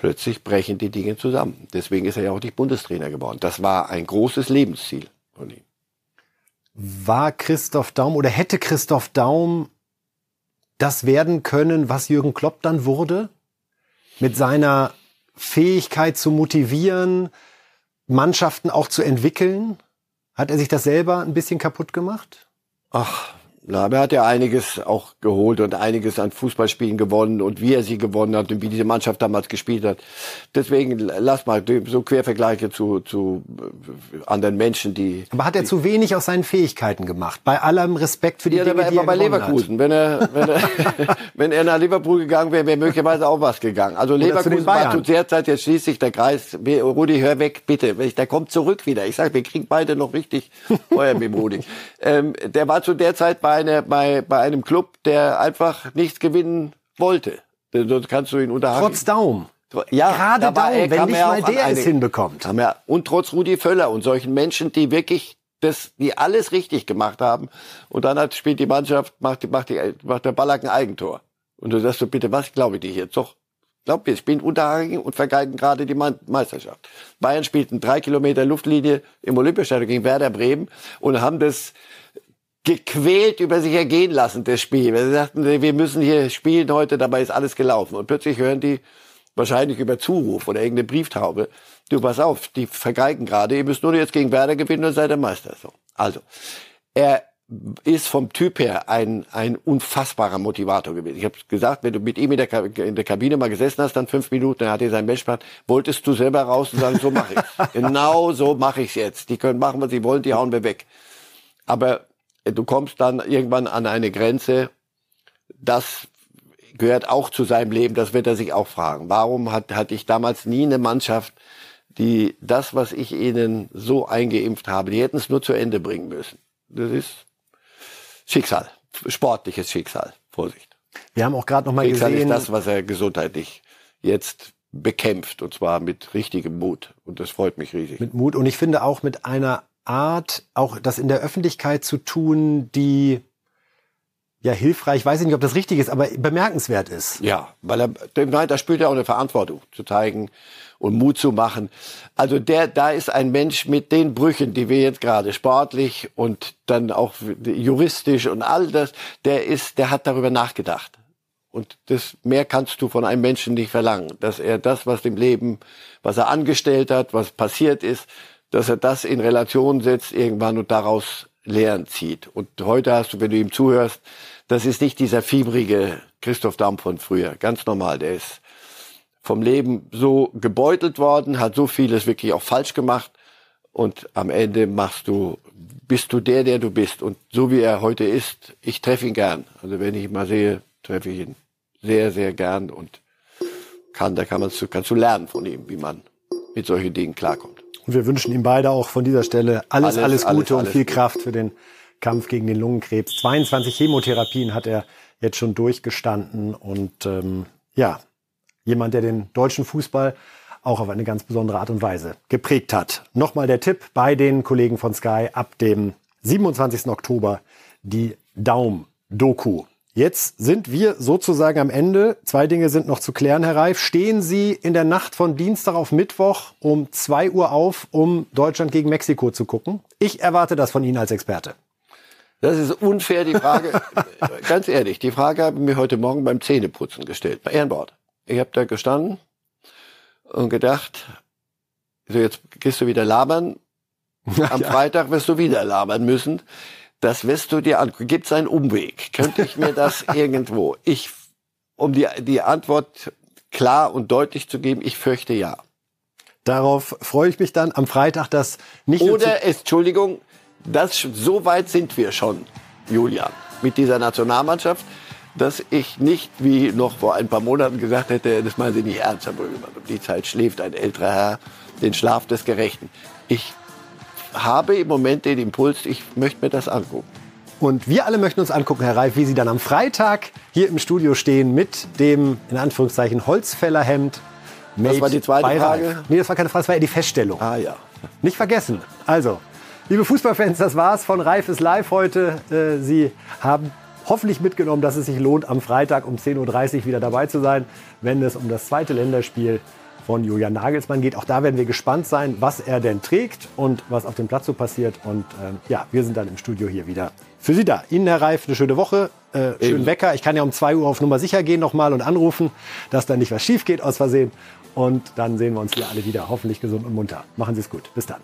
plötzlich brechen die Dinge zusammen. Deswegen ist er ja auch nicht Bundestrainer geworden. Das war ein großes Lebensziel von ihm. War Christoph Daum oder hätte Christoph Daum das werden können, was Jürgen Klopp dann wurde? Mit seiner Fähigkeit zu motivieren, Mannschaften auch zu entwickeln? Hat er sich das selber ein bisschen kaputt gemacht? Ach, na, er hat ja einiges auch geholt und einiges an Fußballspielen gewonnen und wie er sie gewonnen hat und wie diese Mannschaft damals gespielt hat. Deswegen lass mal so Quervergleiche zu, zu äh, anderen Menschen, die. Aber hat er zu wenig aus seinen Fähigkeiten gemacht? Bei allem Respekt für die Ja, Dinge, war er immer bei Leverkusen. Wenn er, wenn, er, [LAUGHS] wenn er nach Liverpool gegangen wäre, wäre möglicherweise auch was gegangen. Also Oder zu Leverkusen war zu der Zeit, jetzt schließt sich der Kreis. Rudi, hör weg, bitte. Der kommt zurück wieder. Ich sage, wir kriegen beide noch richtig Feuer mit Rudi. [LAUGHS] Ähm, der war zu der Zeit bei, einer, bei, bei einem Club, der einfach nichts gewinnen wollte. Sonst kannst du ihn unterhalten. Trotz Daum. Ja, Gerade da war er- Daum, wenn nicht er mal der es hinbekommt. Er, und trotz Rudi Völler und solchen Menschen, die wirklich das, die alles richtig gemacht haben. Und dann hat, spielt die Mannschaft, macht, macht, die, macht der Ballack ein Eigentor. Und du sagst so, bitte, was glaube ich dir jetzt? Doch, glaub mir, spielen Unterhaching und vergeigen gerade die Me- Meisterschaft. Bayern spielten drei Kilometer Luftlinie im Olympiastadion gegen Werder Bremen und haben das gequält über sich ergehen lassen, das Spiel. Sie sagten, wir müssen hier spielen heute, dabei ist alles gelaufen. Und plötzlich hören die, wahrscheinlich über Zuruf oder irgendeine Brieftaube, du pass auf, die vergeigen gerade, ihr müsst nur jetzt gegen Werder gewinnen und seid der Meister. So. Also, er ist vom Typ her ein, ein unfassbarer Motivator gewesen. Ich habe gesagt, wenn du mit ihm in der, in der Kabine mal gesessen hast, dann fünf Minuten, dann hat er seinen Matchplan, wolltest du selber raus und sagen, so mache ich's. [LAUGHS] genau so mache ich's jetzt. Die können machen, was sie wollen, die hauen wir weg. Aber du kommst dann irgendwann an eine Grenze, das gehört auch zu seinem Leben, das wird er sich auch fragen. Warum hat, hatte ich damals nie eine Mannschaft, die das, was ich ihnen so eingeimpft habe, die hätten es nur zu Ende bringen müssen. Das ist Schicksal, sportliches Schicksal. Vorsicht. Wir haben auch gerade noch mal Schicksal gesehen, ist das, was er gesundheitlich jetzt bekämpft und zwar mit richtigem Mut und das freut mich riesig. mit Mut und ich finde auch mit einer Art, auch das in der Öffentlichkeit zu tun, die ja hilfreich, weiß ich nicht, ob das richtig ist, aber bemerkenswert ist. Ja, weil er, nein, da spielt er auch eine Verantwortung zu zeigen und Mut zu machen. Also der, da ist ein Mensch mit den Brüchen, die wir jetzt gerade sportlich und dann auch juristisch und all das, der ist, der hat darüber nachgedacht. Und das mehr kannst du von einem Menschen nicht verlangen, dass er das, was im Leben, was er angestellt hat, was passiert ist, dass er das in Relation setzt irgendwann und daraus Lehren zieht. Und heute hast du, wenn du ihm zuhörst, das ist nicht dieser fiebrige Christoph Damm von früher. Ganz normal. Der ist vom Leben so gebeutelt worden, hat so vieles wirklich auch falsch gemacht. Und am Ende machst du, bist du der, der du bist. Und so wie er heute ist, ich treffe ihn gern. Also wenn ich ihn mal sehe, treffe ich ihn sehr, sehr gern und kann, da kann man, kannst du lernen von ihm, wie man mit solchen Dingen klarkommt. Und wir wünschen ihm beide auch von dieser Stelle alles, alles, Alles, Gute alles, und alles viel Gute. Kraft für den Kampf gegen den Lungenkrebs. 22 Chemotherapien hat er jetzt schon durchgestanden und ähm, ja, jemand, der den deutschen Fußball auch auf eine ganz besondere Art und Weise geprägt hat. Nochmal der Tipp bei den Kollegen von Sky ab dem 27. Oktober die Daum-Doku. Jetzt sind wir sozusagen am Ende. Zwei Dinge sind noch zu klären, Herr Reif. Stehen Sie in der Nacht von Dienstag auf Mittwoch um 2 Uhr auf, um Deutschland gegen Mexiko zu gucken? Ich erwarte das von Ihnen als Experte. Das ist unfair, die Frage. [LAUGHS] ganz ehrlich, die Frage habe ich mir heute Morgen beim Zähneputzen gestellt, bei Ehrenbord. Ich habe da gestanden und gedacht, so jetzt gehst du wieder labern. [LAUGHS] Am Freitag wirst du wieder labern müssen. Das wirst du dir angucken. Gibt es einen Umweg? Könnte ich mir das [LAUGHS] irgendwo? Ich, um die, die Antwort klar und deutlich zu geben, ich fürchte ja. Darauf freue ich mich dann am Freitag, dass nicht Oder, es- Entschuldigung, das, so weit sind wir schon, Julian, mit dieser Nationalmannschaft, dass ich nicht, wie noch vor ein paar Monaten gesagt hätte, das meinen Sie nicht ernst, Herr Brüggemann. Um die Zeit schläft ein älterer Herr den Schlaf des Gerechten. Ich habe im Moment den Impuls, ich möchte mir das angucken. Und wir alle möchten uns angucken, Herr Reif, wie Sie dann am Freitag hier im Studio stehen mit dem, in Anführungszeichen, Holzfällerhemd. made war die zweite Frage? Reif. Nee, das war keine Frage, das war ja die Feststellung. Ah ja. Nicht vergessen. Also, liebe Fußballfans, das war's von Reif ist live heute. Äh, Sie haben hoffentlich mitgenommen, dass es sich lohnt, am Freitag um 10.30 Uhr wieder dabei zu sein, wenn es um das zweite Länderspiel von Julian Nagelsmann geht. Auch da werden wir gespannt sein, was er denn trägt und was auf dem Platz so passiert. Und ähm, ja, wir sind dann im Studio hier wieder für Sie da. Ihnen, Herr Reif, eine schöne Woche, äh, schönen. Wecker. Ich kann ja um 2 Uhr auf Nummer sicher gehen nochmal und anrufen, dass da nicht was schief geht aus Versehen. Und dann sehen wir uns hier alle wieder, hoffentlich gesund und munter. Machen Sie es gut. Bis dann.